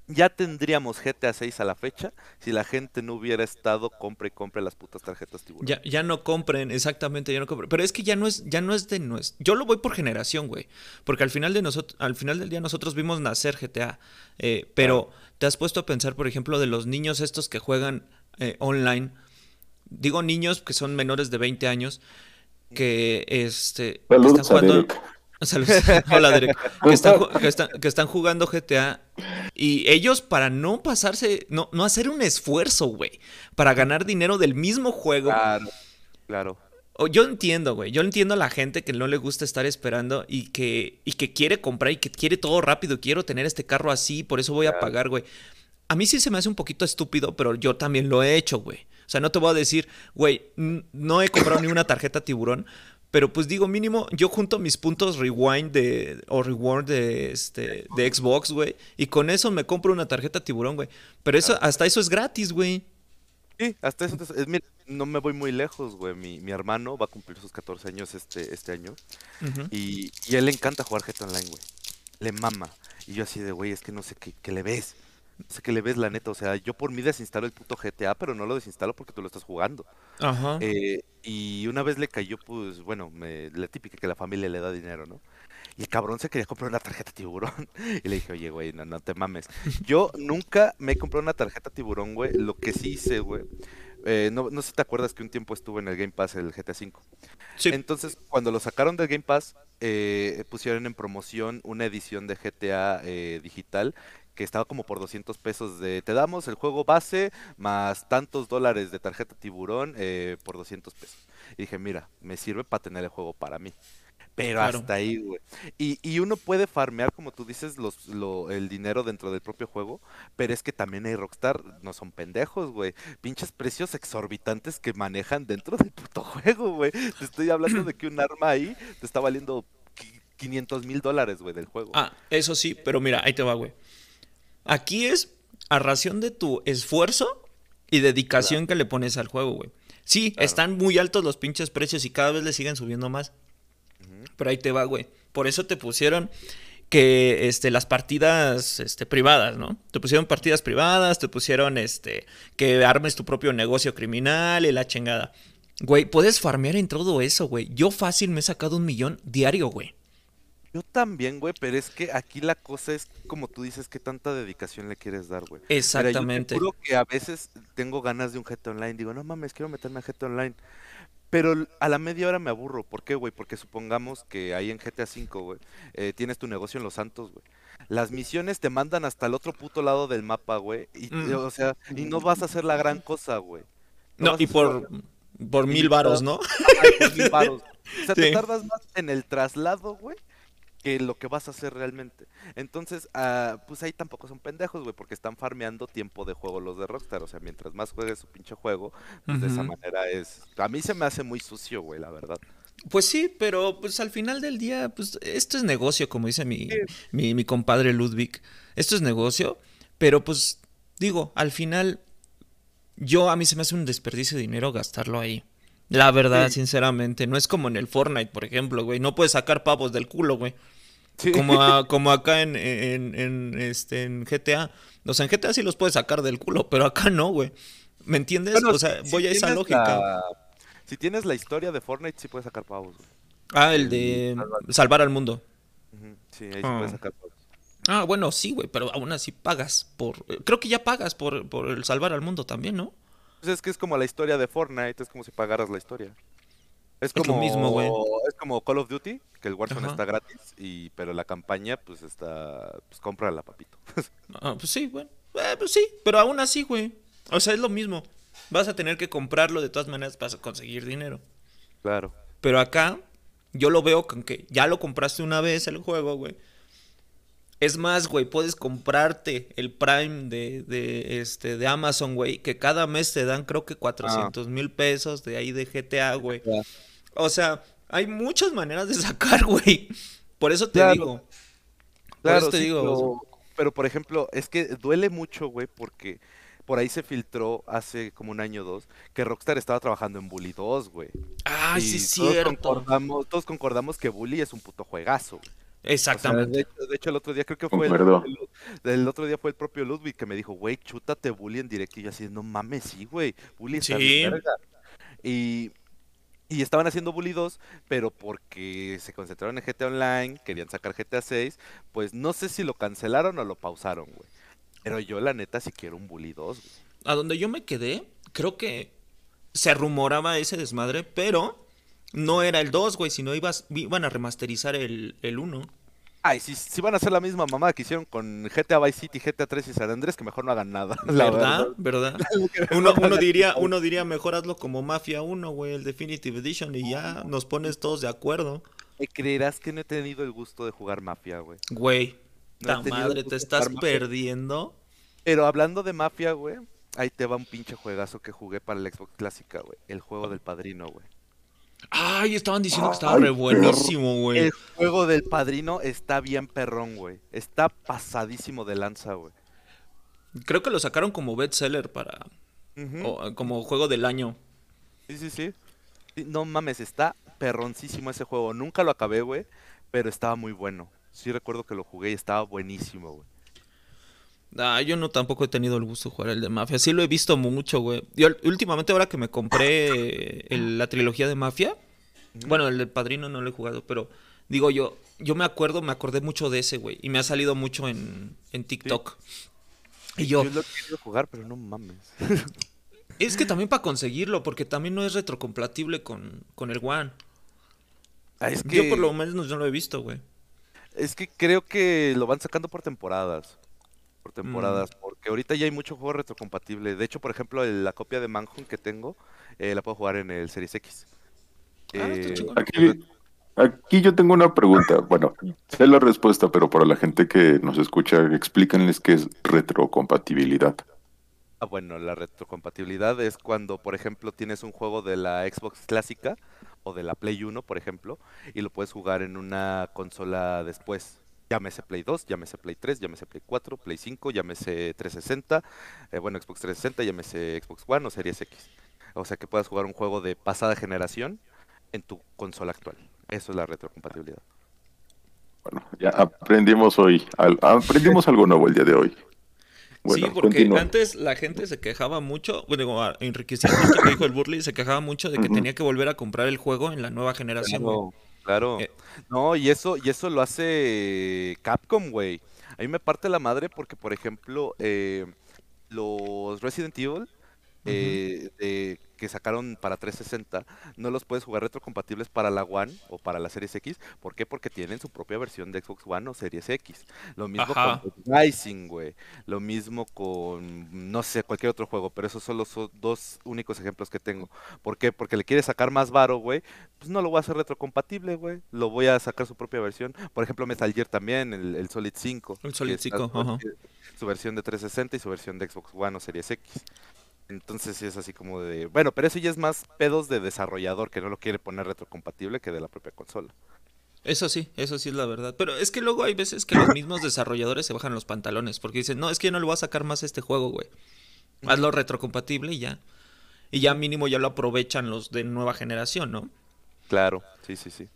Ya tendríamos GTA 6 a la fecha si la gente no hubiera estado compre y compre las putas tarjetas tiburón. Ya, ya no compren, exactamente, ya no compren. Pero es que ya no es, ya no es de nuestro. Yo lo voy por generación, güey. Porque al final de nosotros, al final del día nosotros vimos nacer GTA. eh, pero te has puesto a pensar, por ejemplo, de los niños estos que juegan eh, online. Digo niños que son menores de 20 años. Que este. que Saludos están jugando. Saludos. Hola, Derek. Que están, ju- que, están, que están jugando GTA. Y ellos, para no pasarse, no, no hacer un esfuerzo, güey, para ganar dinero del mismo juego. Claro, claro. O- Yo entiendo, güey. Yo entiendo a la gente que no le gusta estar esperando y que, y que quiere comprar y que quiere todo rápido. Quiero tener este carro así, por eso voy a pagar, güey. A mí sí se me hace un poquito estúpido, pero yo también lo he hecho, güey. O sea, no te voy a decir, güey, no he comprado ni una tarjeta tiburón, pero pues digo, mínimo, yo junto mis puntos rewind de, o reward de, este, de Xbox, güey, y con eso me compro una tarjeta tiburón, güey. Pero eso, hasta eso es gratis, güey. Sí, hasta eso. entonces, es, mira, no me voy muy lejos, güey. Mi, mi hermano va a cumplir sus 14 años este, este año. Y, y a él le encanta jugar GTA Online, güey. Le mama. Y yo así de, güey, es que no sé qué, qué le ves. Sé qué le ves, la neta. O sea, yo por mí desinstalo el puto GTA, pero no lo desinstalo porque tú lo estás jugando. Ajá. Eh, y una vez le cayó, pues, bueno, me- la típica que la familia le da dinero, ¿no? Y el cabrón se quería comprar una tarjeta tiburón. Y le dije, oye, güey, no, no te mames. Yo nunca me he comprado una tarjeta tiburón, güey. Lo que sí hice, güey. eh, no, no sé si te acuerdas que un tiempo estuvo en el Game Pass el GTA V. Sí. Entonces, cuando lo sacaron del Game Pass, eh, pusieron en promoción una edición de GTA eh, digital que estaba como por 200 pesos de te damos el juego base más tantos dólares de tarjeta tiburón eh, por 200 pesos. Y dije, mira, me sirve para tener el juego para mí. Pero Claro. hasta ahí, güey. Y, y uno puede farmear, como tú dices, los, lo- el dinero dentro del propio juego, pero es que también hay Rockstar, no son pendejos, güey. Pinches precios exorbitantes que manejan dentro del puto juego, güey. Te estoy hablando de que un arma ahí te está valiendo qui- 500 mil dólares, güey, del juego. Ah, eso sí, pero mira, ahí te va, güey. Aquí es a ración de tu esfuerzo y dedicación que le pones al juego, güey. Sí, Claro. están muy altos los pinches precios y cada vez le siguen subiendo más. Pero ahí te va, güey. Por eso te pusieron que este, las partidas este, privadas, ¿no? Te pusieron partidas privadas, te pusieron este, que armes tu propio negocio criminal y la chingada. Güey, puedes farmear en todo eso, güey. Yo fácil me he sacado un millón diario, güey. Yo también, güey, pero es que aquí la cosa es, como tú dices, qué tanta dedicación le quieres dar, güey. Exactamente. Mira, yo te juro que a veces tengo ganas de un GTA Online. Digo, no mames, quiero meterme a GTA Online. Pero a la media hora me aburro. ¿Por qué, güey? Porque supongamos que ahí en GTA V, güey, eh, tienes tu negocio en Los Santos, güey. Las misiones te mandan hasta el otro puto lado del mapa, güey. Y, Mm. o sea, y no vas a hacer la gran cosa, güey. No, y por, por mil varos, ¿no? Ay, por mil varos. O sea, te tardas más en el traslado, güey, que lo que vas a hacer realmente. Entonces, ah, pues ahí tampoco son pendejos, güey, porque están farmeando tiempo de juego los de Rockstar. O sea, mientras más juegues su pinche juego, pues de esa manera es. A mí se me hace muy sucio, güey, la verdad. Pues sí, pero pues al final del día, pues esto es negocio, como dice mi, Sí. mi, mi compadre Ludwig. Esto es negocio, pero pues digo, al final, yo a mí se me hace un desperdicio de dinero gastarlo ahí. La verdad, Sí. sinceramente, no es como en el Fortnite, por ejemplo, güey. No puedes sacar pavos del culo, güey. Sí. Como, a- como acá en, en, en, este, en GTA. O sea, en GTA sí los puedes sacar del culo, pero acá no, güey. ¿Me entiendes? Bueno, o sea, si- si voy a esa lógica. la- Si tienes la historia de Fortnite, sí puedes sacar pavos, güey. Ah, el de salvar al mundo. Sí, ahí sí Ah. puedes sacar pavos. Ah, bueno, sí, güey, pero aún así pagas por... eh, Creo que ya pagas por, por el salvar al mundo también, ¿no? Pues es que es como la historia de Fortnite, es como si pagaras la historia. Es Es lo como, mismo, güey. Es como Call of Duty, que el Warzone Ajá. está gratis, y pero la campaña, pues está, pues cómprala, papito. Ah, pues sí, bueno. Eh, pues sí, pero aún así, güey. O sea, es lo mismo. Vas a tener que comprarlo de todas maneras para conseguir dinero. claro. Pero acá, yo lo veo con que ya lo compraste una vez el juego, güey. Es más, güey, puedes comprarte el Prime de, de, este, de Amazon, güey, que cada mes te dan creo que 400 mil pesos de ahí de GTA, güey. O sea, hay muchas maneras de sacar, güey. Por eso te Claro. digo. Por Claro, eso te sí, digo. pero, pero, por ejemplo, es que duele mucho, güey, porque por ahí se filtró hace como un año o dos que Rockstar estaba trabajando en Bully 2, güey. Ay, Y sí es todos cierto. Concordamos, todos concordamos que Bully es un puto juegazo. güey. O sea, Exactamente. de, hecho, de hecho, el otro día creo que fue el, Concuerdo. el- el otro día fue el propio Ludwig que me dijo, güey, chútate Bully en directo. Y yo así, no mames, sí, güey. Bully está bien Sí. verga". Y, y estaban haciendo Bully 2, pero porque se concentraron en GTA Online, querían sacar GTA 6, pues no sé si lo cancelaron o lo pausaron, güey. Pero yo la neta sí quiero un Bully 2, güey. A donde yo me quedé, creo que se rumoraba ese desmadre, pero no era el 2, güey, sino ibas, iban a remasterizar el, el 1. Ay, si, si van a hacer la misma mamada que hicieron con GTA Vice City, GTA 3 y San Andrés, que mejor no hagan nada. la ¿Verdad? ¿Verdad? Uno, uno diría, uno diría, mejor hazlo como Mafia 1, güey, el Definitive Edition, y ya nos pones todos de acuerdo. ¿Me creerás que no he tenido el gusto de jugar Mafia, güey? Güey, No ta madre, te estás perdiendo. Pero hablando de Mafia, güey, ahí te va un pinche juegazo que jugué para el Xbox Clásica, güey. El juego del padrino, güey. Ay, estaban diciendo que estaba Ay, re buenísimo, güey. El juego del padrino está bien perrón, güey. Está pasadísimo de lanza, güey. Creo que lo sacaron como bestseller para. O, como juego del año. Sí, sí, sí. Sí, No mames, está perroncísimo ese juego. Nunca lo acabé, güey, pero estaba muy bueno. Sí recuerdo que lo jugué y estaba buenísimo, güey. Ah, yo no tampoco he tenido el gusto de jugar el de Mafia. Sí lo he visto mucho, güey. Yo últimamente ahora que me compré el- la trilogía de Mafia, bueno, el del Padrino no lo he jugado, pero digo yo, yo me acuerdo, me acordé mucho de ese, güey, y me ha salido mucho en, en TikTok. Y yo, Yo lo he querido jugar, pero no mames. es que también para conseguirlo, porque también no es retrocompatible con, con el One. Ah, es que, Yo por lo menos no lo he visto, güey. es que creo que lo van sacando por temporadas. Por Mm. temporadas, porque ahorita ya hay mucho juego retrocompatible. De hecho, por ejemplo, el- la copia de Manhunt que tengo, eh, la puedo jugar en el Series X. Ah, Eh. Aquí, aquí yo tengo una pregunta. Bueno, sé la respuesta, pero para la gente que nos escucha, explícanles qué es retrocompatibilidad. Ah, bueno, la retrocompatibilidad es cuando, por ejemplo, tienes un juego de la Xbox clásica o de la Play 1, por ejemplo, y lo puedes jugar en una consola después. Llámese Play 2, llámese Play 3, llámese Play 4, Play 5, llámese 360, eh, bueno, Xbox 360, llámese Xbox One o Series X. O sea que puedas jugar un juego de pasada generación en tu consola actual. Eso es la retrocompatibilidad. Bueno, ya aprendimos hoy, al- aprendimos algo nuevo el día de hoy. Bueno, sí, porque continúa. antes la gente se quejaba mucho, bueno, enriqueciendo esto que dijo el Burley, se quejaba mucho de que tenía que volver a comprar el juego en la nueva generación. Claro. Eh. No, y eso, y eso lo hace Capcom, güey. A mí me parte la madre porque, por ejemplo, eh, los Resident Evil eh, de- que sacaron para 360 no los puedes jugar retrocompatibles para la One o para la Series X. ¿Por qué? Porque tienen su propia versión de Xbox One o Series X. Lo mismo Ajá. con Rising, güey. Lo mismo con, no sé, cualquier otro juego. Pero esos son los so- dos únicos ejemplos que tengo. ¿Por qué? Porque le quiere sacar más varo, güey. Pues no lo voy a hacer retrocompatible, güey. Lo voy a sacar su propia versión. Por ejemplo, Metal Gear también, el, el Solid 5. El Solid está 5, su- ajá. Su versión de 360 y su versión de Xbox One o Series X. Entonces sí es así como de... Bueno, pero eso ya es más pedos de desarrollador que no lo quiere poner retrocompatible que de la propia consola. Eso sí, eso sí es la verdad. Pero es que luego hay veces que los mismos desarrolladores se bajan los pantalones porque dicen, no, es que yo no le voy a sacar más a este juego, güey. Hazlo retrocompatible y ya. Y ya mínimo ya lo aprovechan los de nueva generación, ¿no? Claro, sí, sí, sí.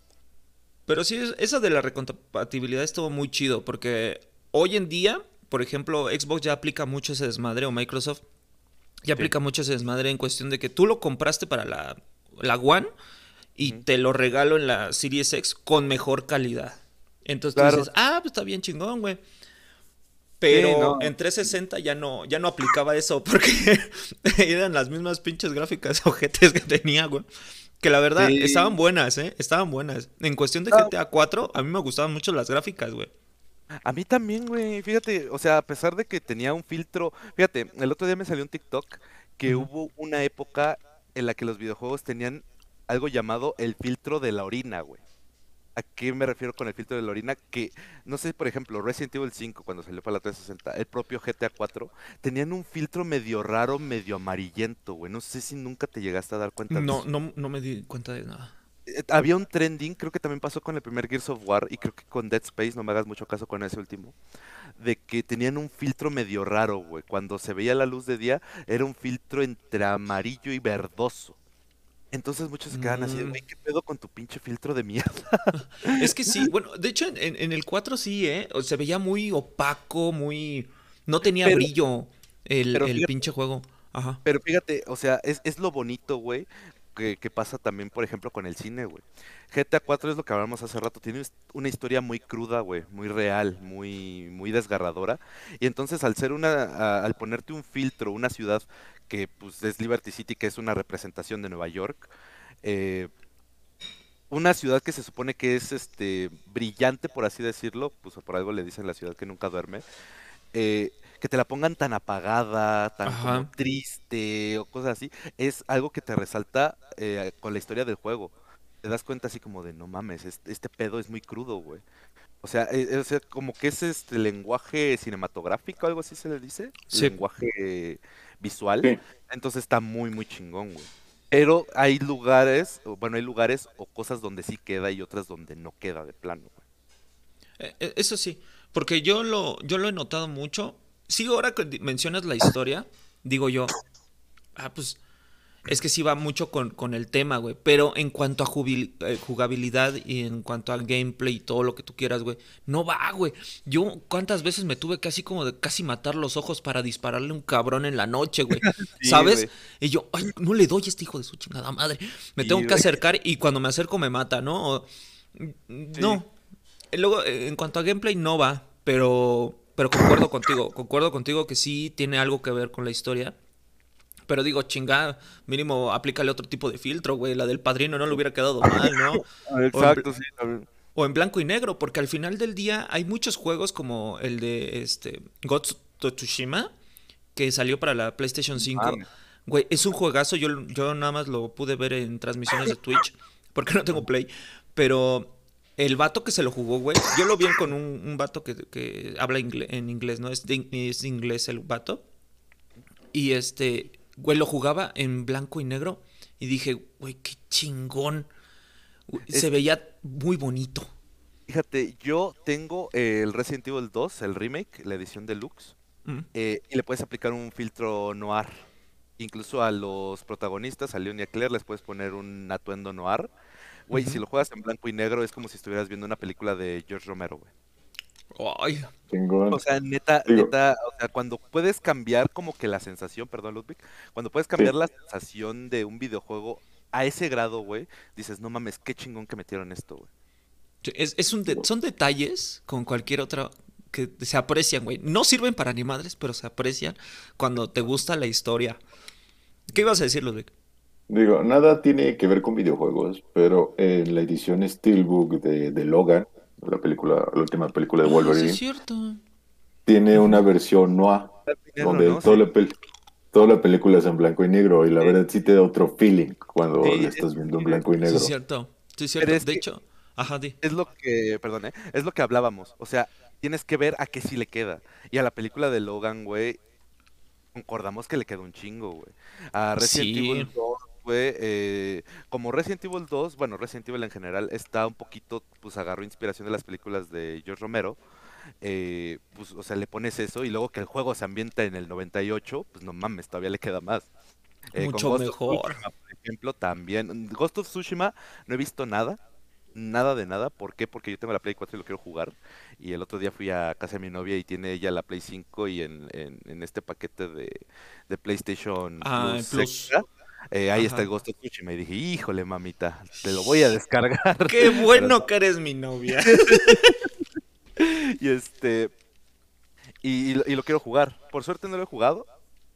Pero sí, es- eso de la recompatibilidad estuvo muy chido, porque hoy en día, por ejemplo, Xbox ya aplica mucho ese desmadre, o Microsoft, ya aplica mucho ese desmadre en cuestión de que tú lo compraste para la, la One y te lo regalo en la Series X con mejor calidad. Entonces tú dices, ah, pues está bien chingón, güey. Pero no. en 360 ya no, ya no aplicaba eso, porque eran las mismas pinches gráficas ojetes que tenía, güey. Que la verdad, Sí. estaban buenas, ¿eh? Estaban buenas. En cuestión de. GTA 4, a mí me gustaban mucho las gráficas, güey. A mí también, güey. Fíjate, o sea, a pesar de que tenía un filtro. Fíjate, el otro día me salió un TikTok que hubo una época en la que los videojuegos tenían algo llamado el filtro de la orina, güey. ¿A qué me refiero con el filtro de la orina? Que, no sé, por ejemplo, Resident Evil 5, cuando salió para la 360, el propio GTA 4, tenían un filtro medio raro, medio amarillento, güey. No sé si nunca te llegaste a dar cuenta de No, eso. no, no me di cuenta de nada. Eh, Había un trending, creo que también pasó con el primer Gears of War y creo que con Dead Space, no me hagas mucho caso con ese último, de que tenían un filtro medio raro, güey. Cuando se veía la luz de día, era un filtro entre amarillo y verdoso. Entonces muchos se quedan así, de, Mm. güey, ¿qué pedo con tu pinche filtro de mierda? Es que sí, bueno, de hecho en, el 4 sí, ¿eh? O- Se veía muy opaco, muy... No tenía Pero- brillo el, el fíjate- pinche juego. Ajá. Pero fíjate, o sea, es, es lo bonito, güey, que, pasa también, por ejemplo, con el cine, güey. GTA 4 es lo que hablamos hace rato, tiene una historia muy cruda, güey, muy real, muy, muy desgarradora. Y entonces al ser una, al ponerte un filtro, una ciudad que pues es Liberty City, que es una representación de Nueva York, eh, una ciudad que se supone que es este brillante, por así decirlo, pues por algo le dicen la ciudad que nunca duerme, eh, que te la pongan tan apagada, tan triste o cosas así, es algo que te resalta eh, con la historia del juego. Te das cuenta así como de, no mames, este, este pedo es muy crudo, güey. O sea, eh, o sea, como que es este lenguaje cinematográfico, algo así se le dice, Sí. lenguaje visual. Sí. Entonces está muy, muy chingón, güey. Pero hay lugares, bueno, hay lugares o cosas donde sí queda y otras donde no queda de plano, güey. Eh, eh, Eso sí, porque yo lo, yo lo he notado mucho. Sí, ahora que mencionas la historia, digo yo, ah, pues es que sí va mucho con, con el tema, güey. Pero en cuanto a eh, jugabilidad y en cuanto al gameplay y todo lo que tú quieras, güey, no va, güey. Yo cuántas veces me tuve casi como de casi matar los ojos para dispararle a un cabrón en la noche, güey. Sí, ¿Sabes? güey. Y yo, ay, no le doy a este hijo de su chingada madre. Me Sí, tengo que güey. acercar y cuando me acerco me mata, ¿no? O- No. Luego, eh, en cuanto a gameplay, no va, pero, pero concuerdo contigo. Concuerdo contigo que sí tiene algo que ver con la historia. Pero digo, chingada, mínimo aplícale otro tipo de filtro, güey. La del padrino no le hubiera quedado mal, ¿no? Exacto, sí. también. O en blanco y negro, porque al final del día hay muchos juegos como el de este Ghost of Tsushima, que salió para la PlayStation 5. mames. Güey, es un juegazo, yo, yo nada más lo pude ver en transmisiones de Twitch, porque no tengo Play, pero el vato que se lo jugó, güey, yo lo vi con un, un vato que, que habla ingle- en inglés, ¿no? Es de, es de inglés el vato. Y este, güey, lo jugaba en blanco y negro y dije, güey, qué chingón. Es- Se veía muy bonito. Fíjate, yo tengo el Resident Evil 2, el remake, la edición deluxe, Mm. eh, y le puedes aplicar un filtro noir. Incluso a los protagonistas, a Leon y a Claire, les puedes poner un atuendo noir. Güey, si lo juegas en blanco y negro es como si estuvieras viendo una película de George Romero, güey. Ay, Chingón. O sea, neta, Digo- neta, o sea, cuando puedes cambiar como que la sensación, perdón, Ludwig, cuando puedes cambiar la sensación de un videojuego a ese grado, güey, dices, no mames, qué chingón que metieron esto, güey. Es, es un de- son detalles con cualquier otra que se aprecian, güey. No sirven para ni madres, pero se aprecian cuando te gusta la historia. ¿Qué ibas a decir, Ludwig? Digo, nada tiene que ver con videojuegos, pero en la edición Steelbook de, de Logan, la película, la última película de Ah, sí, Wolverine, es cierto. tiene una versión noir, Negro, donde ¿no? toda, Sí. la pel- toda la película es en blanco y negro, y la Sí. verdad sí te da otro feeling cuando Sí, la estás es- viendo en sí, blanco y Sí, negro. es cierto. Sí, es cierto. Es de que- hecho, ajá, di. Es lo que, perdón, ¿eh? es lo que hablábamos. O sea, tienes que ver a qué sí le queda. Y a la película de Logan, güey, concordamos que le queda un chingo, güey. A Resident Sí. Evil 2, güey, eh, como Resident Evil 2, bueno, Resident Evil en general está un poquito, pues agarró inspiración de las películas de George Romero. eh, pues, o sea, le pones eso y luego que el juego se ambienta en el 98, pues no mames, todavía le queda más. Eh, con Mucho Ghost of mejor. Tsushima, por ejemplo, también. Ghost of Tsushima no he visto nada, nada de nada. ¿Por qué? Porque yo tengo la Play 4 y lo quiero jugar. Y el otro día fui a casa de mi novia y tiene ella la Play 5 y en, en- en este paquete de, de PlayStation Ah, Plus, Plus. Extra, eh, ahí está el Ghost of Tsushima. Y dije, híjole, mamita, te lo voy a descargar. Qué bueno que eres mi novia. y este y, y lo- y lo quiero jugar. Por suerte no lo he jugado.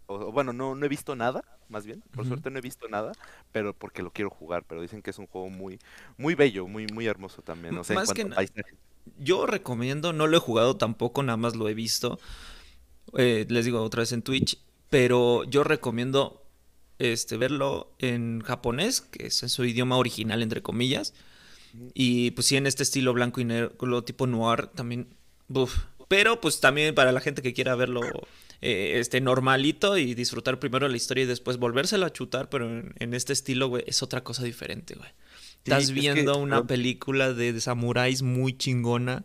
O, bueno, no, no he visto nada, más bien. Por suerte no he visto nada, pero porque lo quiero jugar. Pero dicen que es un juego muy, muy bello, muy, muy hermoso también. O sea, en Más que a. Yo recomiendo, no lo he jugado tampoco, nada más lo he visto. Eh, les digo otra vez en Twitch, pero yo recomiendo este verlo en japonés, que es en su idioma original, entre comillas. Y pues sí, en este estilo blanco y negro, tipo noir, también. Buf. Pero pues también para la gente que quiera verlo eh, este normalito y disfrutar primero la historia y después volvérselo a chutar, pero en, en este estilo, güey, es otra cosa diferente, güey. Sí, Estás es que- viendo una película de, de samuráis muy chingona.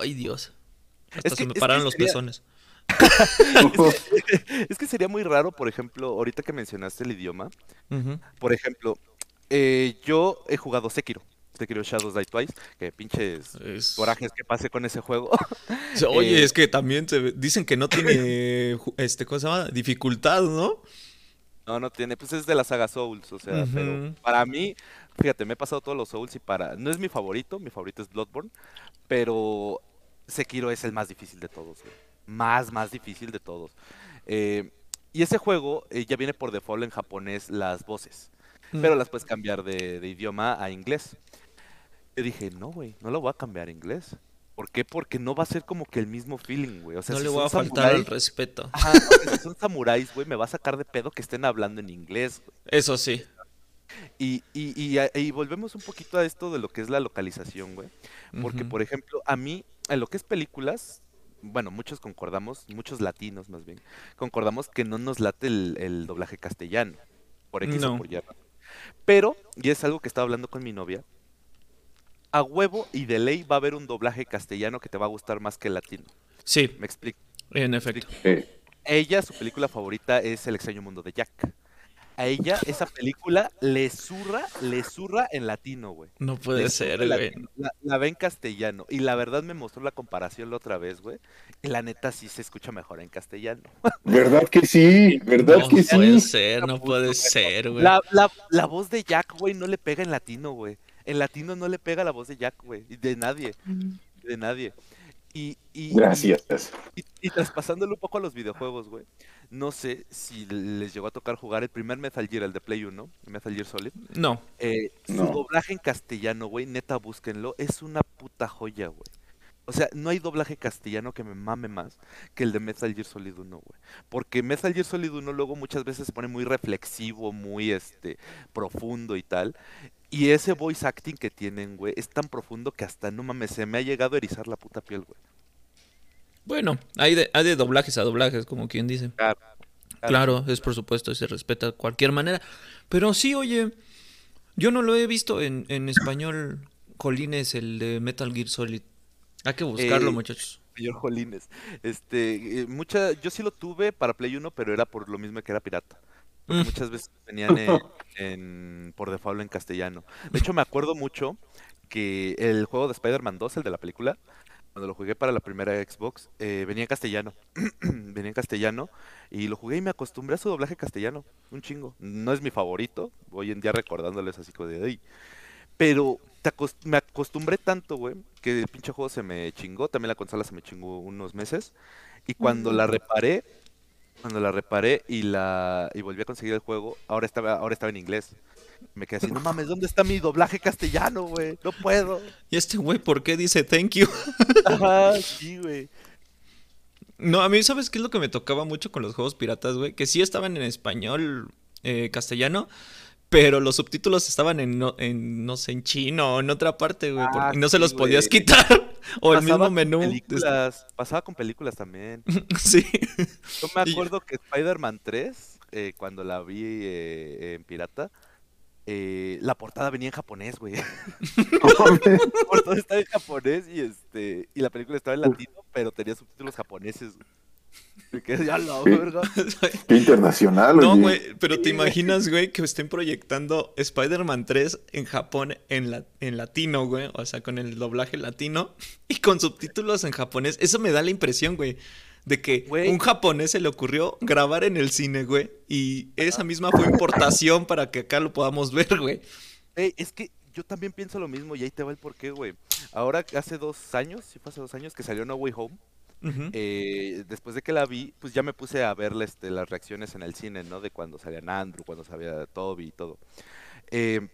Ay, Dios. Hasta Es se que- me pararon los sería- pezones. Es que sería muy raro, por ejemplo, ahorita que mencionaste el idioma. Por ejemplo, eh, yo he jugado Sekiro. Sekiro Shadows Die Twice. Que pinches Es- corajes que pase con ese juego. Oye, Eh, es que también se dicen que no tiene este, ¿cómo se llama? Dificultad, ¿no? No, no tiene, pues es de la saga Souls, o sea, pero para mí, fíjate, me he pasado todos los Souls y para, no es mi favorito, mi favorito es Bloodborne, pero Sekiro es el más difícil de todos, güey. Más, más difícil de todos. Eh, y ese juego eh, ya viene por default en japonés las voces, pero las puedes cambiar de, de idioma a inglés. Yo dije, no, güey, no lo voy a cambiar a inglés. ¿Por qué? Porque no va a ser como que el mismo feeling, güey. O sea, no si le voy a faltar al samuráis- respeto. Ajá, si son samuráis, güey, me va a sacar de pedo que estén hablando en inglés, güey. Eso sí. Y, y, y, y volvemos un poquito a esto de lo que es la localización, güey. Porque, por ejemplo, a mí, en lo que es películas, bueno, muchos concordamos, muchos latinos más bien, concordamos que no nos late el, el doblaje castellano. Por X o por Y. Pero, y es algo que estaba hablando con mi novia, a huevo y de ley va a haber un doblaje castellano que te va a gustar más que el latino. Sí, Me explico. en efecto. Ella, su película favorita es El extraño mundo de Jack. A ella, esa película le zurra, le zurra en latino, güey. No puede Le ser, güey. La, la ve en castellano. Y la verdad me mostró la comparación la otra vez, güey. La neta sí se escucha mejor en castellano. ¿Verdad que sí? ¿Verdad No que puede sí? ser, no puede ser, güey. La, la, la voz de Jack, güey, no le pega en latino, güey. En latino no le pega la voz de Jack, güey. y De nadie. De nadie. Y, y, Gracias. Y, y traspasándolo un poco a los videojuegos, güey. No sé si les llegó a tocar jugar el primer Metal Gear, el de Play 1, Metal Gear Solid. No. Eh, su No. doblaje en castellano, güey, neta, búsquenlo. Es una puta joya, güey. O sea, no hay doblaje castellano que me mame más que el de Metal Gear Solid 1, güey. Porque Metal Gear Solid 1 luego muchas veces se pone muy reflexivo, muy este profundo y tal. Y ese voice acting que tienen, güey, es tan profundo que hasta no mames, se me ha llegado a erizar la puta piel, güey. Bueno, hay de, hay de doblajes a doblajes, como quien dice. Claro. Claro, es por supuesto, y se respeta de cualquier manera. Pero sí, oye, yo no lo he visto en, en español, Colines, el de Metal Gear Solid. Hay que buscarlo, Eh, muchachos. Señor Jolines. Este, eh, mucha, yo sí lo tuve para Play 1, pero era por lo mismo que era pirata. Porque muchas veces venían en, en- por default en castellano. De hecho, me acuerdo mucho que el juego de Spider-Man 2, el de la película, cuando lo jugué para la primera Xbox, eh, venía en castellano. venía en castellano y lo jugué y me acostumbré a su doblaje castellano. Un chingo. No es mi favorito. Hoy en día recordándoles así como de ahí. Pero me acostumbré tanto, güey, que el pinche juego se me chingó. También la consola se me chingó unos meses. Y cuando la reparé, cuando la reparé y la y volví a conseguir el juego, ahora estaba, ahora estaba en inglés. Me quedé así, no mames, ¿dónde está mi doblaje castellano, güey? No puedo. ¿Y este güey por qué dice thank you? Ajá, sí, güey. No, a mí, ¿sabes qué es lo que me tocaba mucho con los juegos piratas, güey? Que sí estaban en español, eh, castellano, pero los subtítulos estaban en, no, en, no sé, en chino o en otra parte, güey. Ah, porque- y no se los podías güey. quitar. O el Pasaba mismo con menú. Películas, pasaba con películas también. sí. Yo me Y- acuerdo que Spider-Man 3, eh, cuando la vi eh, en pirata, eh, la portada venía en japonés, güey. La portada estaba en japonés y este y la película estaba en latino, pero tenía subtítulos japoneses. güey. Quedé ya la verga. Qué internacional, No, güey, pero te imaginas, güey, que estén proyectando Spider-Man 3 en Japón en, la, en latino, güey. O sea, con el doblaje latino y con subtítulos en japonés. Eso me da la impresión, güey, de que Güey. un japonés se le ocurrió grabar en el cine, güey. Y esa misma fue importación para que acá lo podamos ver, güey. Ey, es que yo también pienso lo mismo y ahí te va el porqué, güey. Ahora, hace dos años, sí fue hace dos años que salió No Way Home. Eh, después de que la vi, pues ya me puse a ver este, las reacciones en el cine, ¿no? De cuando salían Andrew, cuando salía Toby y todo. Eh,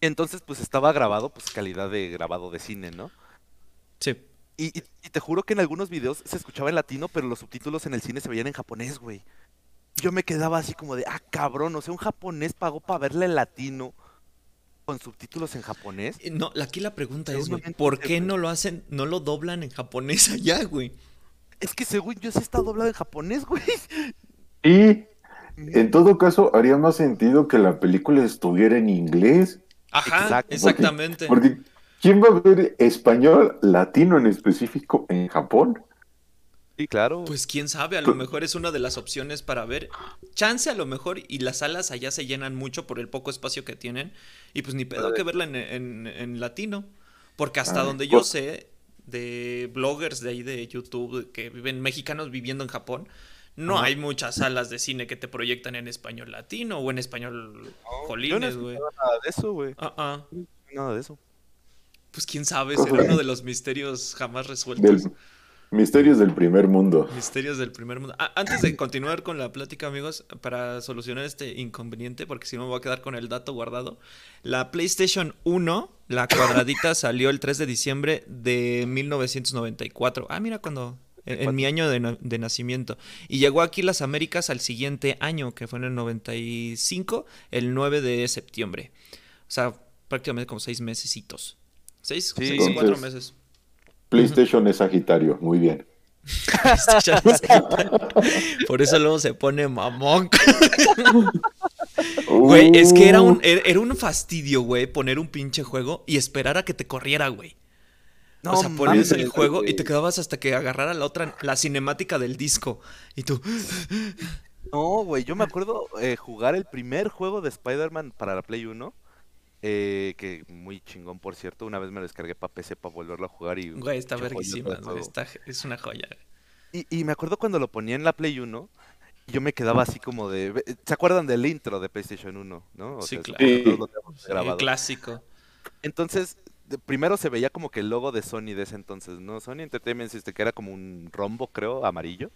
entonces, pues estaba grabado, pues calidad de grabado de cine, ¿no? Sí. Y, y- y te juro que en algunos videos se escuchaba en latino, pero los subtítulos en el cine se veían en japonés, güey. Yo me quedaba así como de, ah, cabrón, o sea, un japonés pagó para verle en latino con subtítulos en japonés. Eh, No, aquí la pregunta es, güey, ¿por qué no lo hacen, no lo doblan en japonés allá, güey? Es que según yo sí está doblado en japonés, güey. Y en todo caso, haría más sentido que la película estuviera en inglés. Ajá, Exacto. exactamente. Porque ¿quién va a ver español latino en específico en Japón? Sí, claro. Pues quién sabe, a lo mejor es una de las opciones para ver. Chance a lo mejor y las salas allá se llenan mucho por el poco espacio que tienen. Y pues ni pedo que verla en, en- en latino. Porque hasta Ah, donde yo pues- sé de bloggers de ahí de YouTube que viven mexicanos viviendo en Japón, no Ajá. hay muchas salas de cine que te proyectan en español latino o en español no jolines, he güey. nada de eso, güey. Ah, ah. Nada de eso. Pues quién sabe, será uno de los misterios jamás resueltos. Del Misterios del primer mundo. Misterios del primer mundo. Ah, antes de continuar con la plática, amigos, para solucionar este inconveniente, porque si no me voy a quedar con el dato guardado. La PlayStation 1, la cuadradita, salió el 3 de diciembre de 1994. Ah, mira, cuando. En, en mi año de, de nacimiento. Y llegó aquí las Américas al siguiente año, que fue en el 95, el 9 de septiembre. O sea, prácticamente como seis mesecitos. Seis, Sí. seis, cuatro Entonces- meses. PlayStation es Sagitario, muy bien. Por eso luego se pone mamón. Güey, es que era un, Uh, era, era un fastidio, güey, poner un pinche juego y esperar a que te corriera, güey. No, o sea, ponías el juego y te quedabas hasta que agarrara la otra, la cinemática del disco. Y tú, No, güey, yo me acuerdo eh, jugar el primer juego de Spider-Man para la Play 1. Eh, que muy chingón, por cierto. Una vez me lo descargué para PC para volverlo a jugar y... güey, está verguísima, está- es una joya. Y, y me acuerdo cuando lo ponía en la Play 1, yo me quedaba así como de... ve- ¿Se acuerdan del intro de PlayStation 1? ¿no? O Sí, sea, claro. todos lo tenemos Eh, grabado. clásico. Entonces, de- primero se veía como que el logo de Sony de ese entonces, ¿no? Sony Entertainment System, que era como un rombo, creo, amarillo.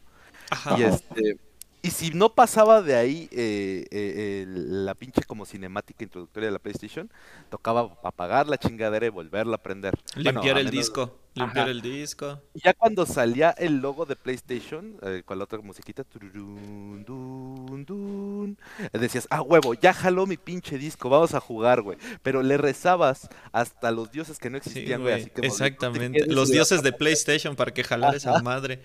Ajá. Y este... Y si no pasaba de ahí eh, eh, la pinche como cinemática introductoria de la PlayStation, tocaba apagar la chingadera y volverla a prender. Bueno, Limpiar a el menos- disco. Limpiar Ajá. el disco. Y ya cuando salía el logo de PlayStation, eh, con la otra musiquita, tururún, dun, dun, decías, ah, huevo, ya jaló mi pinche disco, vamos a jugar, güey. Pero le rezabas hasta los dioses que no existían, güey. güey. así que no te Exactamente. Los dioses de PlayStation para que jalar esa madre.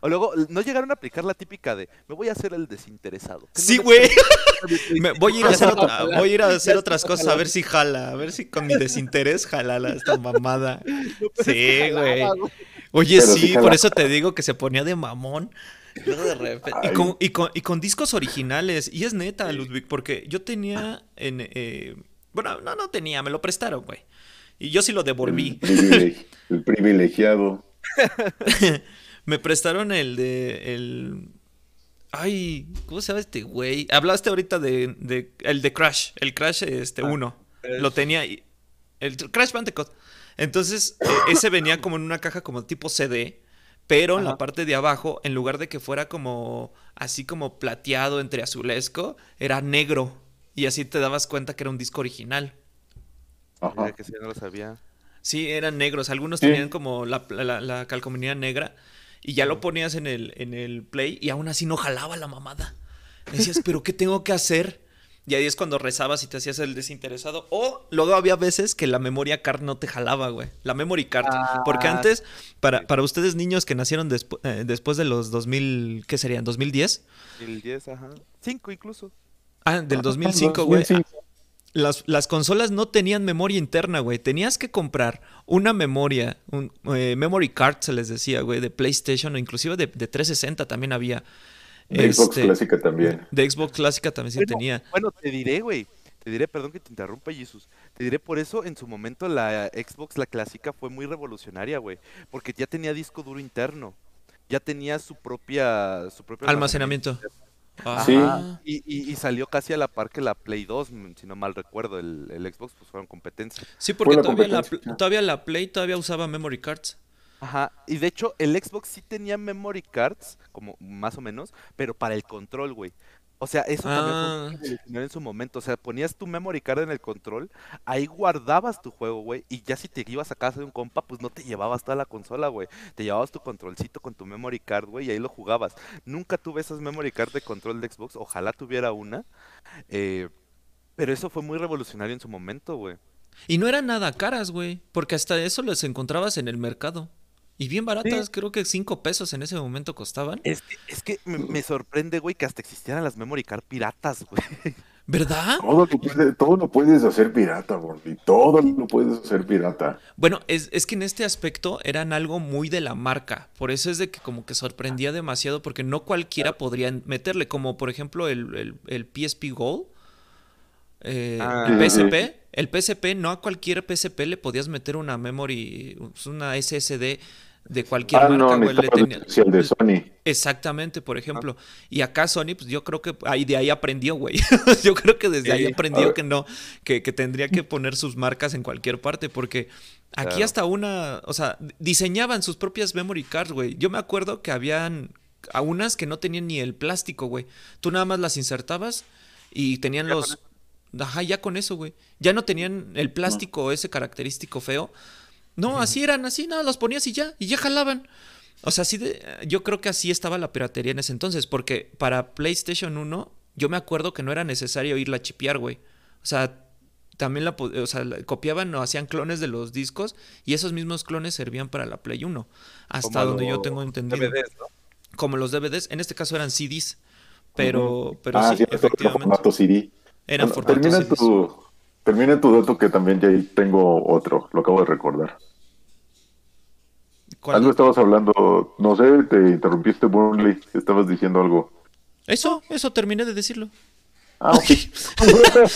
O luego, no llegaron a aplicar la típica de, me voy a hacer el desinteresado. no Sí, le güey. Me- voy a ir a hacer, PlayStation". otra- voy a ir a hacer otras cosas a ver si jala, a ver si con mi desinterés jala la- esta mamada. No, pero es que Sí, güey. Oye, Pero sí, sí por eso te digo que se ponía de mamón. Luego de repente- Y con, y, con, y con discos originales. Y es neta, Ludwig, porque yo tenía en... eh, bueno, no, no tenía, me lo prestaron, güey. Y yo sí lo El, devolví. privilegi- el privilegiado. Me prestaron el de... El... Ay, ¿cómo se llama este güey? Hablaste ahorita de, de- el de Crash, el Crash este Ah, uno. Lo tenía y- el Crash Bandicoot. Entonces, eh, ese venía como en una caja como tipo CD, pero en la parte de abajo, en lugar de que fuera como así como plateado entre azulesco, era negro y así te dabas cuenta que era un disco original. Ajá. Que sí, no lo sabía. Sí, eran negros. Algunos Sí. tenían como la, la, la calcomanía negra. Y ya lo ponías en el, en el play y aún así no jalaba la mamada. Decías, ¿pero qué tengo que hacer? Y ahí es cuando rezabas y te hacías el desinteresado. O luego había veces que la memoria card no te jalaba, güey. La memory card. Porque Ah, antes, para, para ustedes niños que nacieron despu- eh, después de los 2000, ¿qué serían? ¿2010? El 10, ajá. 5 incluso. Ah, del 2005, güey. 2005. Las, las consolas no tenían memoria interna, güey. Tenías que comprar una memoria, un eh, memory card se les decía, güey, de PlayStation o inclusive de, de 360 también había. De Xbox Este, clásica también. De Xbox clásica también sí Bueno, tenía. Bueno, te diré, güey. Te diré, perdón que te interrumpa, Jesus. Te diré por eso, en su momento la Xbox, la clásica, fue muy revolucionaria, güey. Porque ya tenía disco duro interno. Ya tenía su propia, su propio Almacenamiento. Sí. Ajá. Y, y- y salió casi a la par que la Play 2, mm, si no mal recuerdo, el, el Xbox, pues fueron competencia. Sí, porque la todavía la, todavía la Play todavía usaba memory cards. Ajá, y de hecho el Xbox sí tenía memory cards, como más o menos, pero para el control, güey. O sea, eso también fue Ah. en su momento. O sea, ponías tu memory card en el control, ahí guardabas tu juego, güey, y ya si te ibas a casa de un compa, pues no te llevabas toda la consola, güey. Te llevabas tu controlcito con tu memory card, güey, y ahí lo jugabas. Nunca tuve esas memory card de control de Xbox, ojalá tuviera una. eh, pero eso fue muy revolucionario en su momento, güey. Y no eran nada caras, güey. Porque hasta eso las encontrabas en el mercado. Y bien baratas, creo que 5 pesos en ese momento costaban. Es que, es que me, me sorprende, güey, que hasta existieran las memory card piratas, güey. ¿Verdad? Todo lo, puede- todo lo puedes hacer pirata, Gordy. Todo lo puedes hacer pirata. Bueno, es, es que en este aspecto eran algo muy de la marca. Por eso es de que como que sorprendía demasiado porque no cualquiera podría meterle. Como por ejemplo el, el- el PSP Gold. eh, Ah. el sí. PSP. El PSP, no a cualquier PSP le podías meter una memory, una SSD de cualquier Ah, marca, no, le tenía- de Sony. Exactamente, por ejemplo. Y acá Sony, pues yo creo que ahí de ahí aprendió, güey. yo creo que desde ahí Sí. Aprendió que no, que, que tendría que poner sus marcas en cualquier parte, porque aquí Claro. hasta una, o sea, diseñaban sus propias memory cards, güey. Yo me acuerdo que habían a unas que no tenían ni el plástico, güey. Tú nada más las insertabas y tenían los... Ajá, ya con eso, güey. Ya no tenían el plástico ese característico feo. No, así eran, así, nada, los ponías y ya, y ya jalaban. O sea, así de, yo creo que así estaba la piratería en ese entonces, porque para PlayStation 1, yo me acuerdo que no era necesario irla a chipear, güey. O sea, también la, o sea, la- copiaban o hacían clones de los discos y esos mismos clones servían para la Play 1. Hasta Como donde yo tengo entendido. DVDs, ¿no? Como los DVDs, en este caso eran CDs. Pero, pero ah, sí, sí, efectivamente. formato CD. Eran Bueno, formatos termina CDs. tu, termina tu dato que también ya ahí tengo otro, lo acabo de recordar. ¿Cuál? Algo estabas hablando, no sé, te interrumpiste, Burnley, estabas diciendo algo. Eso, eso terminé de decirlo. Ah, ok.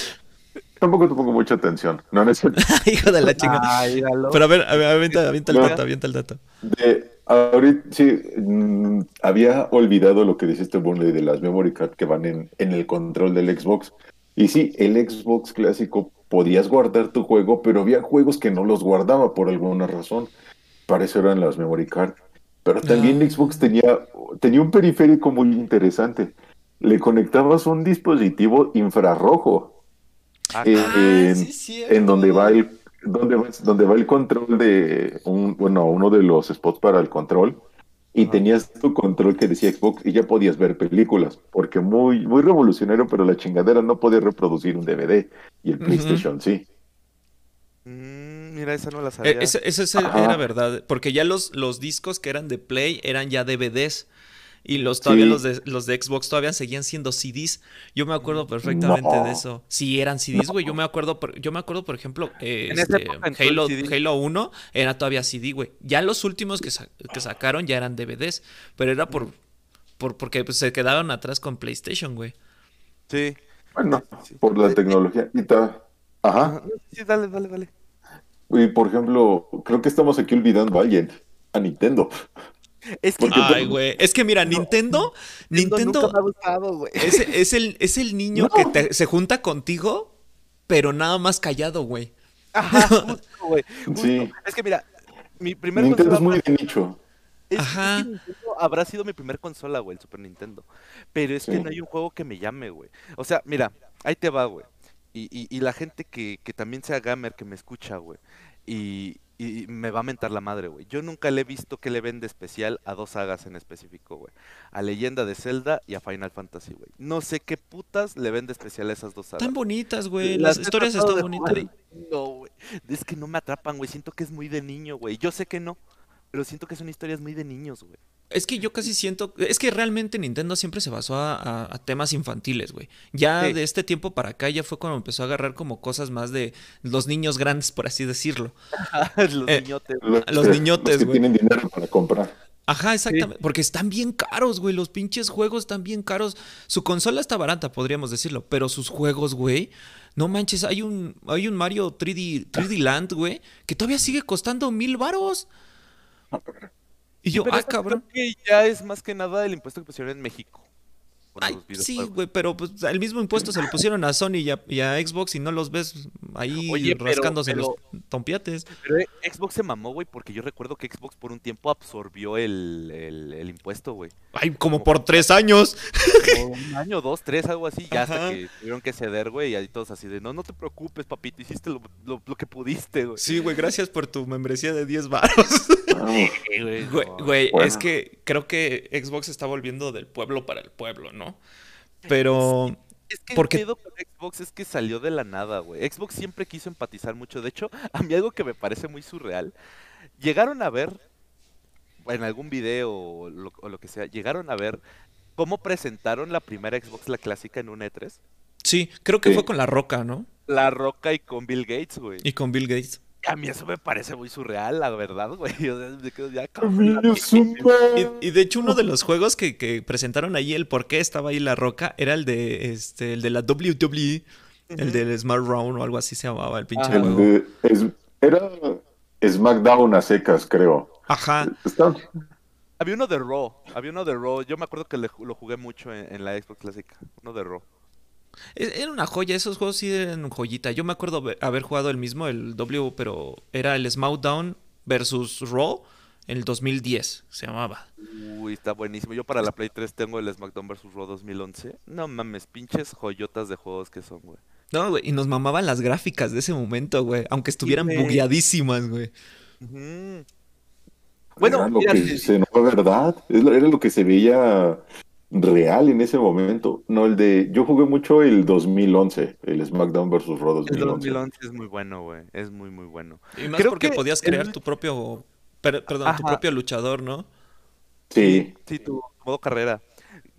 Tampoco te pongo mucha atención. No, no es. Hijo de la chingada. Ay. Pero a ver, a ver, avienta, avienta el dato, avienta el dato. De, ahorita, sí, mm, había olvidado lo que dijiste, Burnley, de las memory card que van en, en el control del Xbox. Y sí, el Xbox clásico podías guardar tu juego, pero había juegos que no los guardaba por alguna razón. Para eso eran las memory card. Pero también Ah. Xbox tenía, tenía un periférico muy interesante. Le conectabas un dispositivo infrarrojo. Ah, Eh, en, sí en donde va el donde va, donde va el control de un, bueno, uno de los spots para el control y tenías tu control que decía Xbox y ya podías ver películas, porque muy muy revolucionario, pero la chingadera no podía reproducir un DVD y el. PlayStation sí. Mira, esa no la Eh, sabía. Ese, ese es el- Ajá. era verdad, porque ya los, los discos que eran de Play eran ya DVDs. Y los todavía Sí. los de los de Xbox todavía seguían siendo CDs. Yo me acuerdo perfectamente No. de eso. Sí, eran CDs, güey. Yo me acuerdo, por- yo me acuerdo, por ejemplo, eh, esa este, Halo. Halo 1 era todavía CD, güey. Ya los últimos que, sa- que sacaron ya eran DVDs, pero era por, por porque pues, se quedaron atrás con PlayStation, güey. Sí. Bueno, Sí. por la tecnología. Y. Ajá, Sí, dale, dale, dale. Y por ejemplo, creo que estamos aquí olvidando a alguien, a Nintendo. Es que Ay, güey. Es que mira, Nintendo, Nintendo nunca me ha gustado, güey. es, es el, es el niño No. que te- se junta contigo, pero nada más callado, güey. Ajá, justo, güey. justo. Sí. Es que mira, mi primer Nintendo es consola muy de nicho. Es, es Ajá. que Nintendo habrá sido mi primer consola, güey, el Super Nintendo. Pero es que no hay un juego que me llame, güey. O sea, mira, ahí te va, güey. Y, y, y la gente que, que también sea gamer, que me escucha, güey. Y, y me va a mentar la madre, güey. Yo nunca le he visto que le vende especial a dos sagas en específico, güey. A Leyenda de Zelda y a Final Fantasy, güey. No sé qué putas le vende especial a esas dos sagas. Están bonitas, güey. Las Las historias están bonitas. No, güey. Es que no me atrapan, güey. Siento que es muy de niño, güey. Yo sé que no. Pero siento que son historias muy de niños, güey. Es que yo casi siento. Es que realmente Nintendo siempre se basó a, a- a temas infantiles, güey. Ya Sí. de este tiempo para acá ya fue cuando empezó a agarrar como cosas más de los niños grandes, por así decirlo. Los Eh, niñotes. Los que- niñotes, que güey. tienen dinero para comprar. Ajá, exactamente. Porque están bien caros, güey. Los pinches juegos están bien caros. Su consola está barata, podríamos decirlo. Pero sus juegos, güey. No manches, hay un, hay un Mario 3D, 3D Land, güey, que todavía sigue costando mil varos. Y yo, Pero ah, cabrón. creo que ya es más que nada el impuesto que pusieron en México. Ay, sí, güey, pero pues, el mismo impuesto se lo pusieron a Sony y a, y a Xbox y no los ves ahí Oye, rascándose pero- los tompiates. Pero eh, Xbox se mamó, güey, porque yo recuerdo que Xbox por un tiempo absorbió el, el, el impuesto, güey. Ay, como por tres años. Por un año, dos, tres, algo así, ya hasta que tuvieron que ceder, güey, y ahí todos así de, no, no te preocupes, papito, hiciste lo, lo, lo que pudiste, güey. Sí, güey, gracias por tu membresía de 10 varos. Güey, Bueno. es que creo que Xbox está volviendo del pueblo para el pueblo, ¿no? Pero Es que porque- el pedo con Xbox es que salió de la nada, güey. Xbox siempre quiso empatizar mucho. De hecho, a mí algo que me parece muy surreal. Llegaron a ver, en algún video o lo, o lo que sea, llegaron a ver cómo presentaron la primera Xbox, la clásica, en un E3. sí, creo que Sí. fue con La Roca, ¿no? La Roca y con Bill Gates, güey. Y con Bill Gates. A mí eso me parece muy surreal, la verdad, güey. O sea, me quedo ya Y, y de hecho uno de los juegos que, que presentaron ahí, el por qué estaba ahí La Roca, era el de este, el de la WWE, el del Smart Round o algo así se llamaba el pinche. El juego. de- es- era SmackDown a secas, creo. Ajá. Está- Había uno de Raw, había uno de Raw. Yo me acuerdo que le lo jugué mucho en, en la Xbox clásica. Uno de Raw. E- Era una joya, esos juegos sí eran joyita. Yo me acuerdo haber- jugado el mismo, el W, pero era el SmackDown versus Raw en el 2010, se llamaba. Uy, está buenísimo. Yo para la Play 3 tengo el SmackDown vs. Raw 2011. No mames, pinches joyotas de juegos que son, güey. No, güey, y nos mamaban las gráficas de ese momento, güey, aunque estuvieran güey. bugueadísimas, güey. Bueno, era lo mira, que sí, se no fue verdad. Era lo que se veía real en ese momento. No, el de. Yo jugué mucho el 2011, el SmackDown vs. Raw el 2011. 2011 es muy bueno, güey. Es muy, muy bueno. Y más Creo porque que podías crear tu propio, per- perdón, tu propio luchador, ¿no? Sí. Sí, tu modo carrera.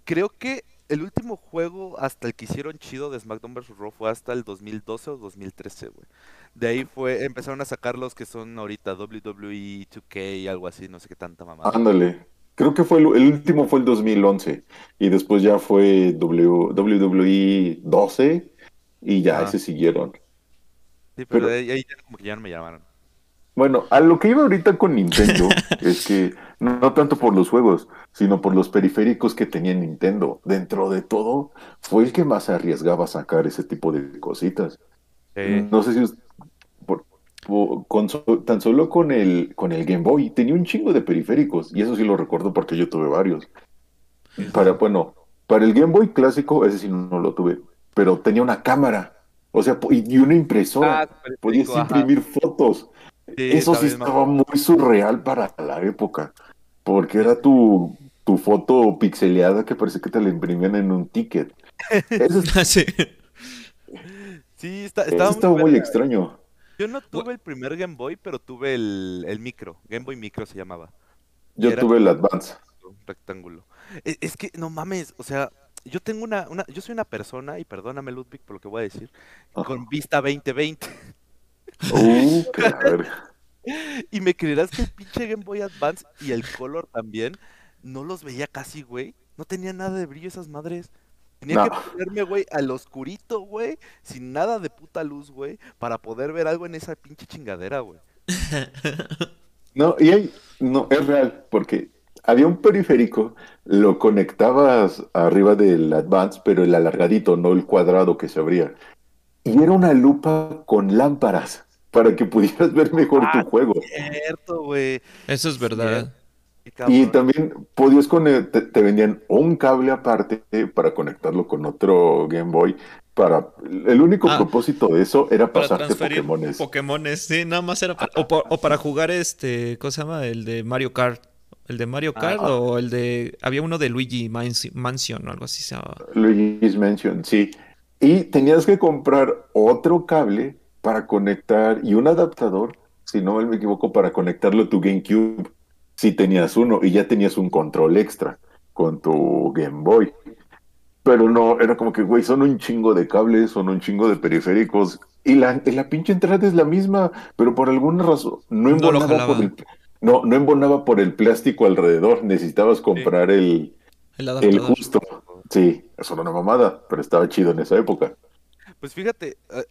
Creo que el último juego hasta el que hicieron chido de SmackDown vs. Raw fue hasta el 2012 o 2013, güey. De ahí fue, empezaron a sacar los que son ahorita WWE 2K y algo así, no sé qué tanta mamada. Ándale. Creo que fue el, el último fue el 2011 y después ya fue W, WWE 12 y ya Ajá. ese siguieron. Sí, pero, pero- ahí, ya como que ya no me llamaron. Bueno, a lo que iba ahorita con Nintendo es que no, no tanto por los juegos, sino por los periféricos que tenía Nintendo. Dentro de todo, fue el que más se arriesgaba a sacar ese tipo de cositas. No sé si con tan solo con el con el Game Boy tenía un chingo de periféricos y eso sí lo recuerdo porque yo tuve varios. Para bueno, para el Game Boy clásico ese sí no lo tuve, pero tenía una cámara, o sea, y una impresora. Ah, Podías ajá. imprimir fotos. Sí, Eso sí estaba muy surreal para la época, porque era tu, tu foto pixeleada que parece que te la imprimían en un ticket. Eso, es- sí. Sí, está, eso estaba estaba muy extraño. Yo no tuve el primer Game Boy, pero tuve el, el micro. Game Boy Micro se llamaba. Yo tuve el Advance. rectángulo. E- Es, que, no mames, o sea, yo tengo una, una, yo soy una persona, y perdóname Ludwig por lo que voy a decir, con vista 2020. Uh. Y me creerás que el pinche Game Boy Advance y el Color también, no los veía casi, güey. No tenía nada de brillo esas madres. Tenía que ponerme, güey, al oscurito, güey, sin nada de puta luz, güey, para poder ver algo en esa pinche chingadera, güey. No, y hay, no, es real, porque había un periférico, lo conectabas arriba del Advance, pero el alargadito, no el cuadrado que se abría. Y era una lupa con lámparas para que pudieras ver mejor Ah, tu juego. Cierto, güey. Eso es verdad. Y también podías conect- te, te vendían un cable aparte para conectarlo con otro Game Boy. Para el único Ah. propósito de eso era Para pasarte transferir Pokémones. Pokémones, sí, nada más era para, o, por- o para jugar este, ¿cómo se llama? El de Mario Kart. El de Mario Ah. Kart o el de había uno de Luigi Mansi- Mansion o algo así se llamaba. Luigi's Mansion, sí. Y tenías que comprar otro cable para conectar y un adaptador, si no me equivoco, para conectarlo a tu GameCube. Si tenías uno y ya tenías un control extra con tu Game Boy. Pero no, era como que, güey, son un chingo de cables, son un chingo de periféricos. Y la, la pinche entrada es la misma, pero por alguna razón no No embonaba jalaba. por el, no, no embonaba por el plástico alrededor. Necesitabas comprar el, El justo. Sí, eso era una mamada, pero estaba chido en esa época. Pues fíjate, eh,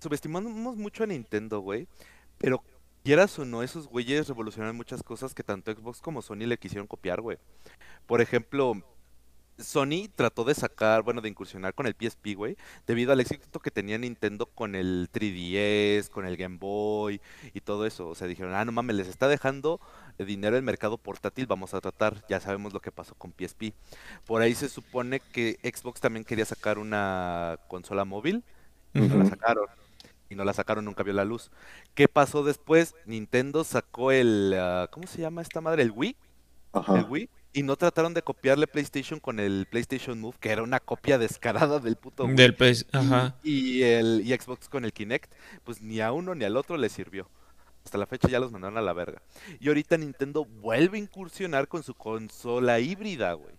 subestimamos mucho a Nintendo, güey, pero quieras o no, esos güeyes revolucionaron muchas cosas que tanto Xbox como Sony le quisieron copiar, güey. Por ejemplo, Sony trató de sacar, bueno, de incursionar con el PSP, güey, debido al éxito que tenía Nintendo con el 3DS, con el Game Boy y todo eso. O sea, dijeron, ah, no mames, les está dejando dinero el mercado portátil, vamos a tratar. Ya sabemos lo que pasó con PSP. Por ahí se supone que Xbox también quería sacar una consola móvil y no la sacaron. Y no la sacaron, nunca vio la luz. ¿Qué pasó después? Nintendo sacó el, ah, ¿cómo se llama esta madre? El Wii. El Ajá. Wii. Y no trataron de copiarle PlayStation con el PlayStation Move, que era una copia descarada del puto Wii. Del PS, Y- ajá. Y, el y Xbox con el Kinect, pues ni a uno ni al otro le sirvió. Hasta la fecha ya los mandaron a la verga. Y ahorita Nintendo vuelve a incursionar con su consola híbrida, güey.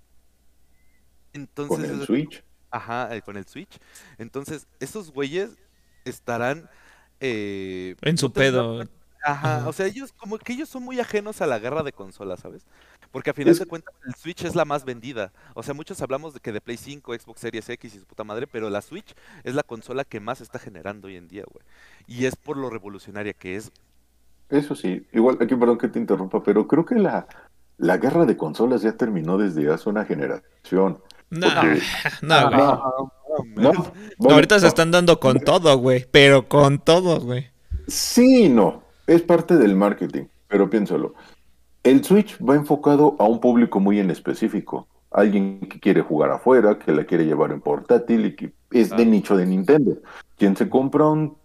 Entonces, Con el Switch. Ajá, eh, con el Switch. Entonces, esos güeyes estarán eh, En su pedo. Ajá, Ajá. o sea, ellos como que ellos son muy ajenos a la guerra de consolas, ¿sabes? Porque a final Es- de cuentas el Switch es la más vendida. O sea, muchos hablamos de que de Play 5, Xbox Series X y su puta madre, pero la Switch es la consola que más está generando hoy en día, güey. Y es por lo revolucionaria que es. Eso sí, igual, aquí perdón que te interrumpa, pero creo que la, la guerra de consolas ya terminó desde hace una generación. No, Porque- no, güey. No, No, no, No, bueno, ahorita se están dando con todo, güey. Pero con todo, güey. Sí no, es parte del marketing, pero piénsalo. El Switch va enfocado a un público muy en específico. Alguien que quiere jugar afuera, que la quiere llevar en portátil y que es de nicho de Nintendo. Quien se compra un...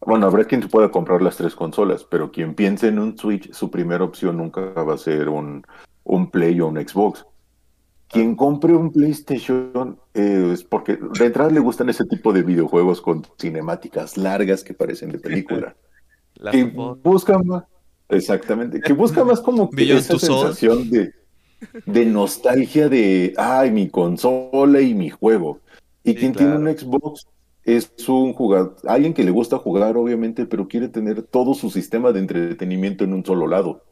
Bueno, habrá quien se pueda comprar las tres consolas, pero quien piense en un Switch, su primera opción nunca va a ser un, un Play o un Xbox. Quien compre un PlayStation eh, es porque de entrada le gustan ese tipo de videojuegos con cinemáticas largas que parecen de película. Que busca más, exactamente, que busca más como que esa sensación de, de nostalgia de, ay, mi consola y mi juego. Y Sí, quien claro. tiene un Xbox es un jugador, alguien que le gusta jugar, obviamente, pero quiere tener todo su sistema de entretenimiento en un solo lado.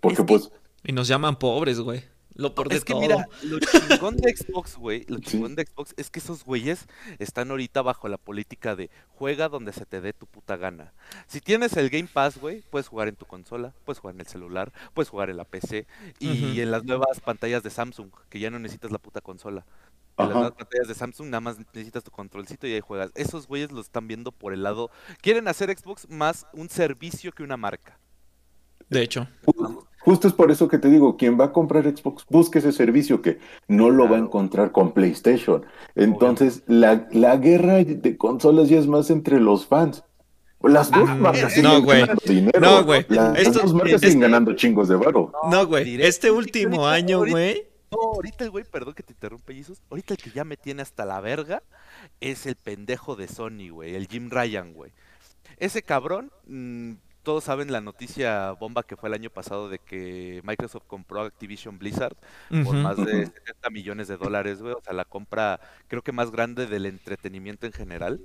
Porque Es que- pues, Y nos llaman pobres, güey. Lo por de Es que todo. mira, lo chingón de Xbox, güey, lo chingón de Xbox es que esos güeyes están ahorita bajo la política de juega donde se te dé tu puta gana. Si tienes el Game Pass, güey, puedes jugar en tu consola, puedes jugar en el celular, puedes jugar en la PC y en las nuevas pantallas de Samsung, que ya no necesitas la puta consola. En las nuevas pantallas de Samsung nada más necesitas tu controlcito y ahí juegas. Esos güeyes lo están viendo por el lado. Quieren hacer Xbox más un servicio que una marca. De hecho. Ju- justo es por eso que te digo, quien va a comprar Xbox, busque ese servicio que no lo va a encontrar con PlayStation. Entonces, la, la guerra de consolas ya es más entre los fans. Las dos Ah, marcas no, siguen güey. ganando dinero. No, güey. Las Esto- dos marcas este- siguen ganando chingos de varo. No, güey. Este último Ahorita- año, güey. No, ahorita el güey, perdón que te interrumpa, Jesus. Ahorita el que ya me tiene hasta la verga es el pendejo de Sony, güey. El Jim Ryan, güey. Ese cabrón, mm, todos saben la noticia bomba que fue el año pasado de que Microsoft compró Activision Blizzard por más de Ujú. 70 millones de dólares, güey. O sea, la compra creo que más grande del entretenimiento en general.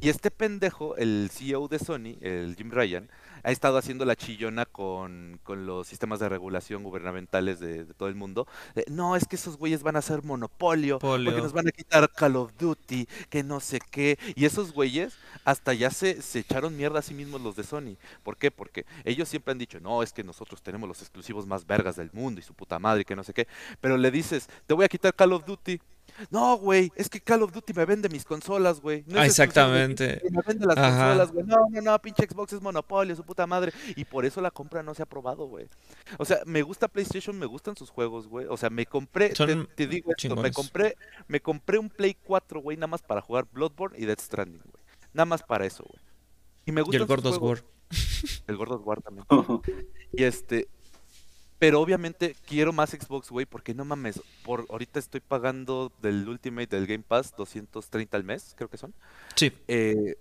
Y este pendejo, el CEO de Sony, el Jim Ryan, ha estado haciendo la chillona con, con los sistemas de regulación gubernamentales de, de todo el mundo. no, es que esos güeyes van a hacer monopolio, porque nos van a quitar Call of Duty, que no sé qué. Y esos güeyes hasta ya se, se echaron mierda a sí mismos los de Sony. ¿Por qué? Porque ellos siempre han dicho, no, es que nosotros tenemos los exclusivos más vergas del mundo y su puta madre que no sé qué. Pero le dices, te voy a quitar Call of Duty. No, güey, es que Call of Duty me vende mis consolas, güey. No Ah, exactamente. Me vende las Ajá. consolas, güey. No, no, no, pinche Xbox es monopolio, su puta madre. Y por eso la compra no se ha aprobado, güey. O sea, me gusta PlayStation, me gustan sus juegos, güey. O sea, me compré, te, digo esto, me compré, me compré un Play 4, güey, nada más para jugar Bloodborne y Death Stranding, güey. Nada más para eso, güey. Y me Y gustan el juegos. War. El God of War también. Y este, pero obviamente quiero más Xbox, güey, porque no mames, por ahorita estoy pagando del Ultimate del Game Pass 230 al mes, creo que son. Sí. Eh,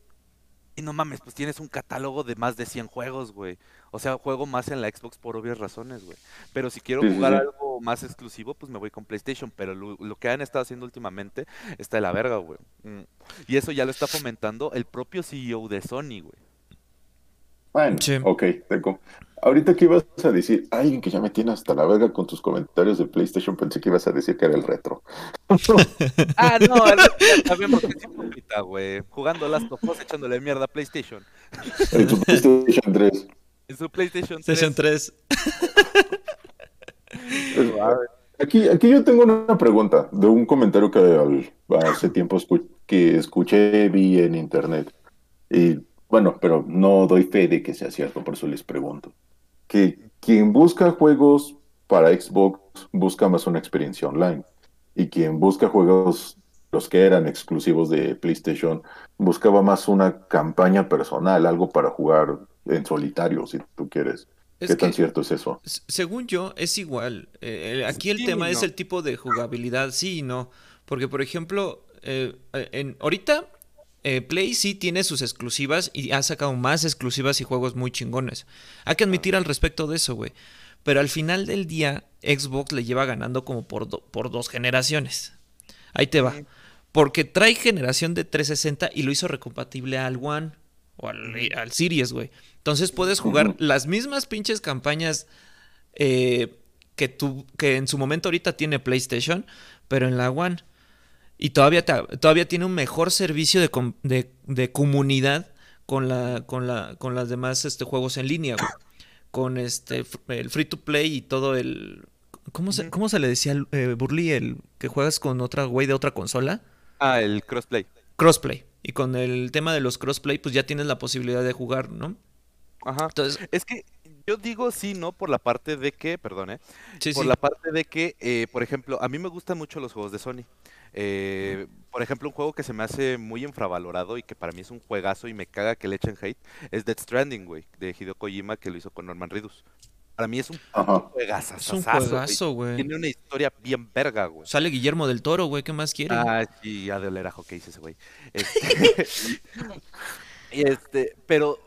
y no mames, pues tienes un catálogo de más de 100 juegos, güey. O sea, juego más en la Xbox por obvias razones, güey. Pero si quiero jugar algo más exclusivo, pues me voy con PlayStation. Pero lo, lo que han estado haciendo últimamente está de la verga, güey. Mm. Y eso ya lo está fomentando el propio CEO de Sony, güey. Bueno, Sí. ok. tengo- Ahorita que ibas a decir, alguien que ya me tiene hasta la verga con tus comentarios de PlayStation, pensé que ibas a decir que era el retro. Ah, no, sabemos que es güey. Jugando Last of Us echándole mierda a PlayStation. En tu PlayStation 3. En su PlayStation 3. Session 3. Pues, Aquí, aquí yo tengo una pregunta de un comentario que al- hace tiempo escu- que escuché, vi en internet. Y bueno, pero no doy fe de que sea cierto, por eso les pregunto. Que quien busca juegos para Xbox busca más una experiencia online. Y quien busca juegos, los que eran exclusivos de PlayStation, buscaba más una campaña personal, algo para jugar en solitario, si tú quieres. Es ¿Qué tan que- cierto es eso? Según yo, es igual. Eh, el- aquí el Sí tema es el tipo de jugabilidad, sí y no. Porque, por ejemplo, eh, eh, en, ahorita eh, Play sí tiene sus exclusivas y ha sacado más exclusivas y juegos muy chingones. Hay que admitir al respecto de eso, güey. Pero al final del día, Xbox le lleva ganando como por, do- por dos generaciones. Ahí te va. Porque trae generación de 360 y lo hizo recompatible al One o al, al Series, güey. Entonces puedes jugar las mismas pinches campañas eh, que, tu, que en su momento ahorita tiene PlayStation, pero en la One. Y todavía, te- todavía tiene un mejor servicio de, de, de comunidad con, la, con, la, con las demás este, juegos en línea, güey. Con este, el free to play y todo el... ¿Cómo se, cómo se le decía, eh, Burly, el que juegas con otra güey de otra consola? Ah, el crossplay. Crossplay. Y con el tema de los crossplay, pues ya tienes la posibilidad de jugar, ¿no? Ajá. Entonces, Es que yo digo sí, no, por la parte de que, perdón, ¿eh? sí, por sí. la parte de que, eh, por ejemplo, a mí me gustan mucho los juegos de Sony. Eh, por ejemplo, un juego que se me hace muy infravalorado y que para mí es un juegazo y me caga que le echen hate es Death Stranding, güey, de Hideo Kojima que lo hizo con Norman Reedus. Para mí es un juegazo. Es un juegazo, güey. Tiene una historia bien verga, güey. Sale Guillermo del Toro, güey, ¿qué más quiere? Ah, sí, a de olerajo que hice ese güey. Este, y este, pero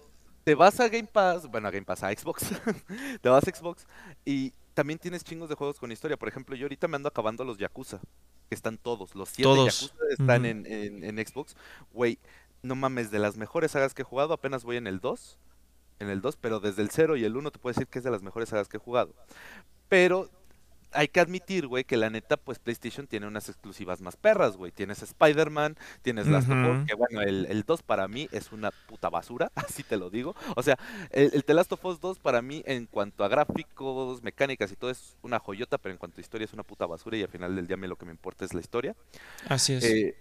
te vas a Game Pass, bueno, a Game Pass, a Xbox. te vas a Xbox y también tienes chingos de juegos con historia. Por ejemplo, yo ahorita me ando acabando los Yakuza, que están todos, los siete Todos. Yakuza están en, en, en Xbox. Güey, no mames, de las mejores sagas que he jugado, apenas voy en el 2. En el 2, pero desde el 0 y el 1 te puedo decir que es de las mejores sagas que he jugado. Pero hay que admitir, güey, que la neta, pues PlayStation tiene unas exclusivas más perras, güey. Tienes Spider-Man, tienes Last of Us, que bueno, el, el 2 para mí es una puta basura, así te lo digo. O sea, el, el The Last of Us 2 para mí, en cuanto a gráficos, mecánicas y todo, es una joyota, pero en cuanto a historia es una puta basura y al final del día me lo que me importa es la historia. Así es. Eh,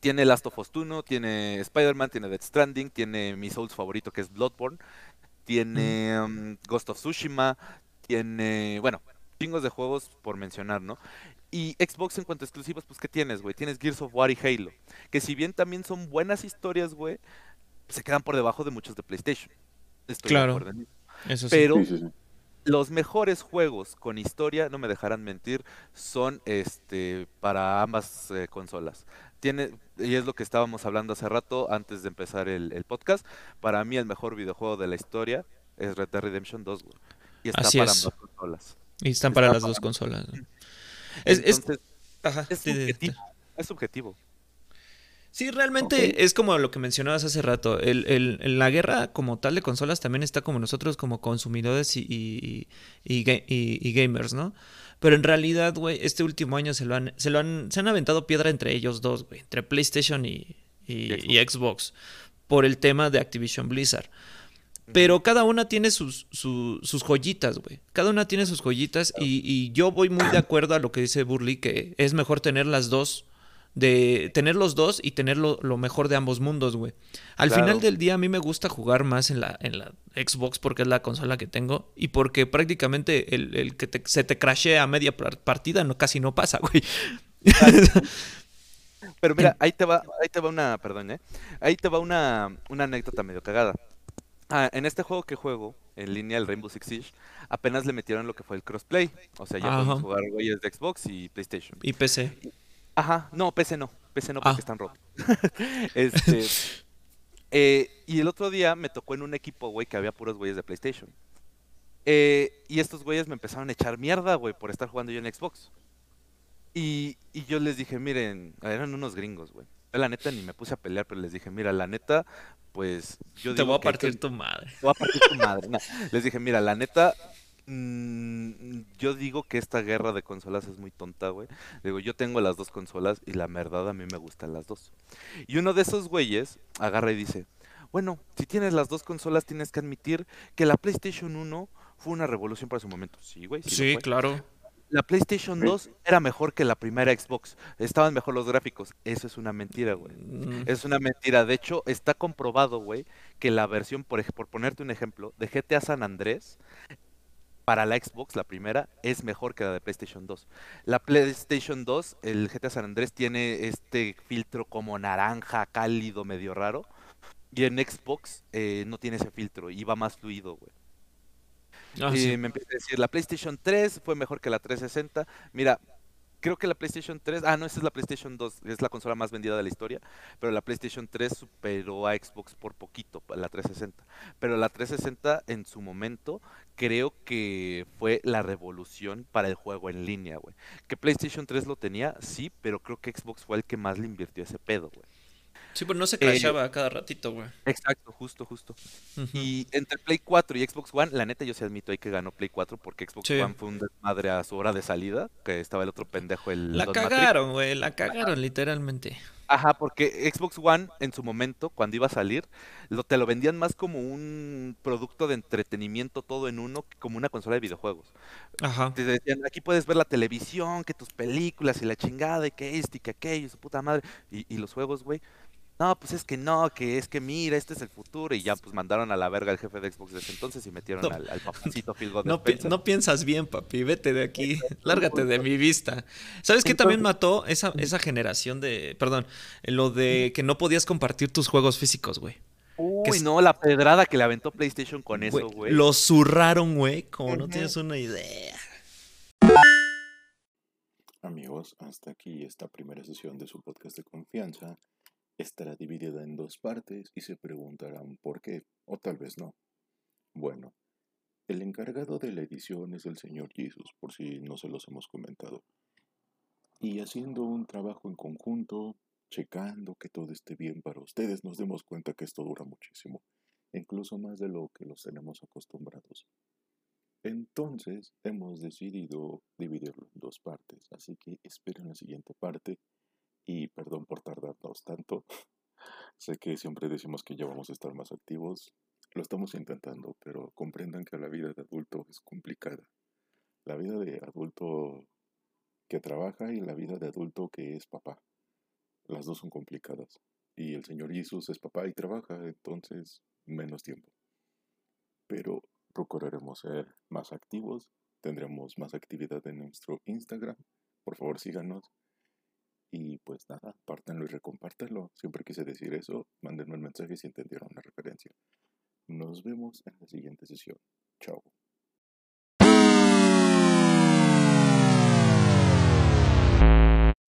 tiene Last of Us 1, tiene Spider-Man, tiene Death Stranding, tiene mi Souls favorito que es Bloodborne, tiene um, Ghost of Tsushima, tiene, bueno, chingos de juegos por mencionar, ¿no? Y Xbox en cuanto a exclusivos, pues ¿qué tienes, güey? Tienes Gears of War y Halo, que si bien también son buenas historias, güey, se quedan por debajo de muchos de PlayStation. Estoy Claro. eso. Sí. Pero Sí, sí, sí. los mejores juegos con historia, no me dejarán mentir, son este para ambas eh, consolas. tiene, y es lo que estábamos hablando hace rato antes de empezar el, el podcast, para mí el mejor videojuego de la historia es Red Dead Redemption 2, güey. Y está Así para es. ambas consolas. Y están para las dos consolas. ¿no? Es, es- Entonces, ajá, es sí. subjetivo. Es subjetivo. Sí, realmente es como lo que mencionabas hace rato. El, el- la guerra como tal de consolas también está como nosotros como consumidores y, y, y ga- y- y gamers, ¿no? Pero en realidad, güey, este último año se lo han, se lo han, se han aventado piedra entre ellos dos, güey, entre PlayStation y, y Xbox, por el tema de Activision Blizzard. Pero cada una tiene sus, su- sus joyitas, güey. Cada una tiene sus joyitas y, y yo voy muy de acuerdo a lo que dice Burley, que es mejor tener las dos, de tener los dos y tener lo, lo mejor de ambos mundos, güey. Al Claro. final del día a mí me gusta jugar más en la, en la Xbox porque es la consola que tengo y porque prácticamente el, el que te- se te crashea a media par- partida no, casi no pasa, güey. Pero mira, ahí te va, ahí te va una, perdón, ¿eh? Ahí te va una, una anécdota medio cagada. Ah, en este juego que juego, en línea, el Rainbow Six Siege, apenas le metieron lo que fue el crossplay. O sea, ya podemos jugar güeyes de Xbox y PlayStation. Y PC. Ajá, no, PC no, PC no porque Ah. están rotos. este, eh, y el otro día me tocó en un equipo, güey, que había puros güeyes de PlayStation. Eh, y estos güeyes me empezaron a echar mierda, güey, por estar jugando yo en Xbox. Y, y yo les dije, miren, eran unos gringos, güey. Yo, La neta ni me puse a pelear, pero les dije, mira, la neta, pues yo Te digo voy a que hay que- partir tu madre. te voy a partir tu madre. No, Les dije, mira, la neta, mm, yo digo que esta guerra de consolas es muy tonta, güey. Digo, yo tengo las dos consolas y la verdad a mí me gustan las dos. Y uno de esos güeyes agarra y dice, bueno, si tienes las dos consolas tienes que admitir que la PlayStation 1 fue una revolución para su momento. Sí, güey, sí, Sí, claro. La PlayStation 2 era mejor que la primera Xbox. Estaban mejor los gráficos. Eso es una mentira, güey. Mm, Es una mentira. De hecho, está comprobado, güey, que la versión, por, por ponerte un ejemplo, de GTA San Andrés para la Xbox, la primera, es mejor que la de PlayStation 2. La PlayStation 2, el GTA San Andrés tiene este filtro como naranja, cálido, medio raro. Y en Xbox eh, no tiene ese filtro y va más fluido, güey. Ah, Y sí. me empieza a decir, la PlayStation 3 fue mejor que la 360. Mira, creo que la PlayStation 3, ah, no, esa es la PlayStation 2, es la consola más vendida de la historia, pero la PlayStation 3 superó a Xbox por poquito, la 360. Pero la 360 en su momento creo que fue la revolución para el juego en línea, güey. Que PlayStation 3 lo tenía, sí, pero creo que Xbox fue el que más le invirtió ese pedo, güey. Sí, pero no se Eh, crashaba cada ratito, güey. Exacto, justo, justo. Y entre Play 4 y Xbox One, la neta yo sí admito ahí que ganó Play 4 porque Xbox Sí. One fue un desmadre a su hora de salida, que estaba el otro pendejo, el La cagaron, güey, la cagaron literalmente. Ajá, porque Xbox One en su momento, cuando iba a salir, lo, te lo vendían más como un producto de entretenimiento todo en uno que como una consola de videojuegos. Ajá. Te decían, aquí puedes ver la televisión, que tus películas y la chingada, y que este y que aquello, y su puta madre. Y, y los juegos, güey. No, pues es que no, que es que mira, este es el futuro. Y ya pues mandaron a la verga al jefe de Xbox de ese entonces y metieron No. al, al papacito Phil No, pi- no piensas bien, papi. Vete de aquí. Lárgate de mi vista. ¿Sabes qué también mató esa, esa generación de. Perdón, lo de que no podías compartir tus juegos físicos, güey. Uy, que es- no, la pedrada que le aventó PlayStation con eso, Güey. Lo zurraron, güey, como no tienes una idea. Amigos, hasta aquí esta primera sesión de su podcast de confianza. Estará dividida en dos partes y se preguntarán por qué, o tal vez no. Bueno, el encargado de la edición es el señor Jesus, por si no se los hemos comentado. Y haciendo un trabajo en conjunto, checando que todo esté bien para ustedes, nos demos cuenta que esto dura muchísimo, incluso más de lo que los tenemos acostumbrados. Entonces hemos decidido dividirlo en dos partes, así que esperen la siguiente parte y perdón por tardarnos tanto. sé que siempre decimos que ya vamos a estar más activos, lo estamos intentando, pero comprendan que la vida de adulto es complicada. La vida de adulto que trabaja y la vida de adulto que es papá. Las dos son complicadas. Y el señor Jesús es papá y trabaja, entonces menos tiempo. Pero procuraremos ser más activos, tendremos más actividad en nuestro Instagram. Por favor, síganos. Y pues nada, pártanlo y recompártanlo. Siempre quise decir eso, mándenme un mensaje si entendieron la referencia. Nos vemos en la siguiente sesión. Chao.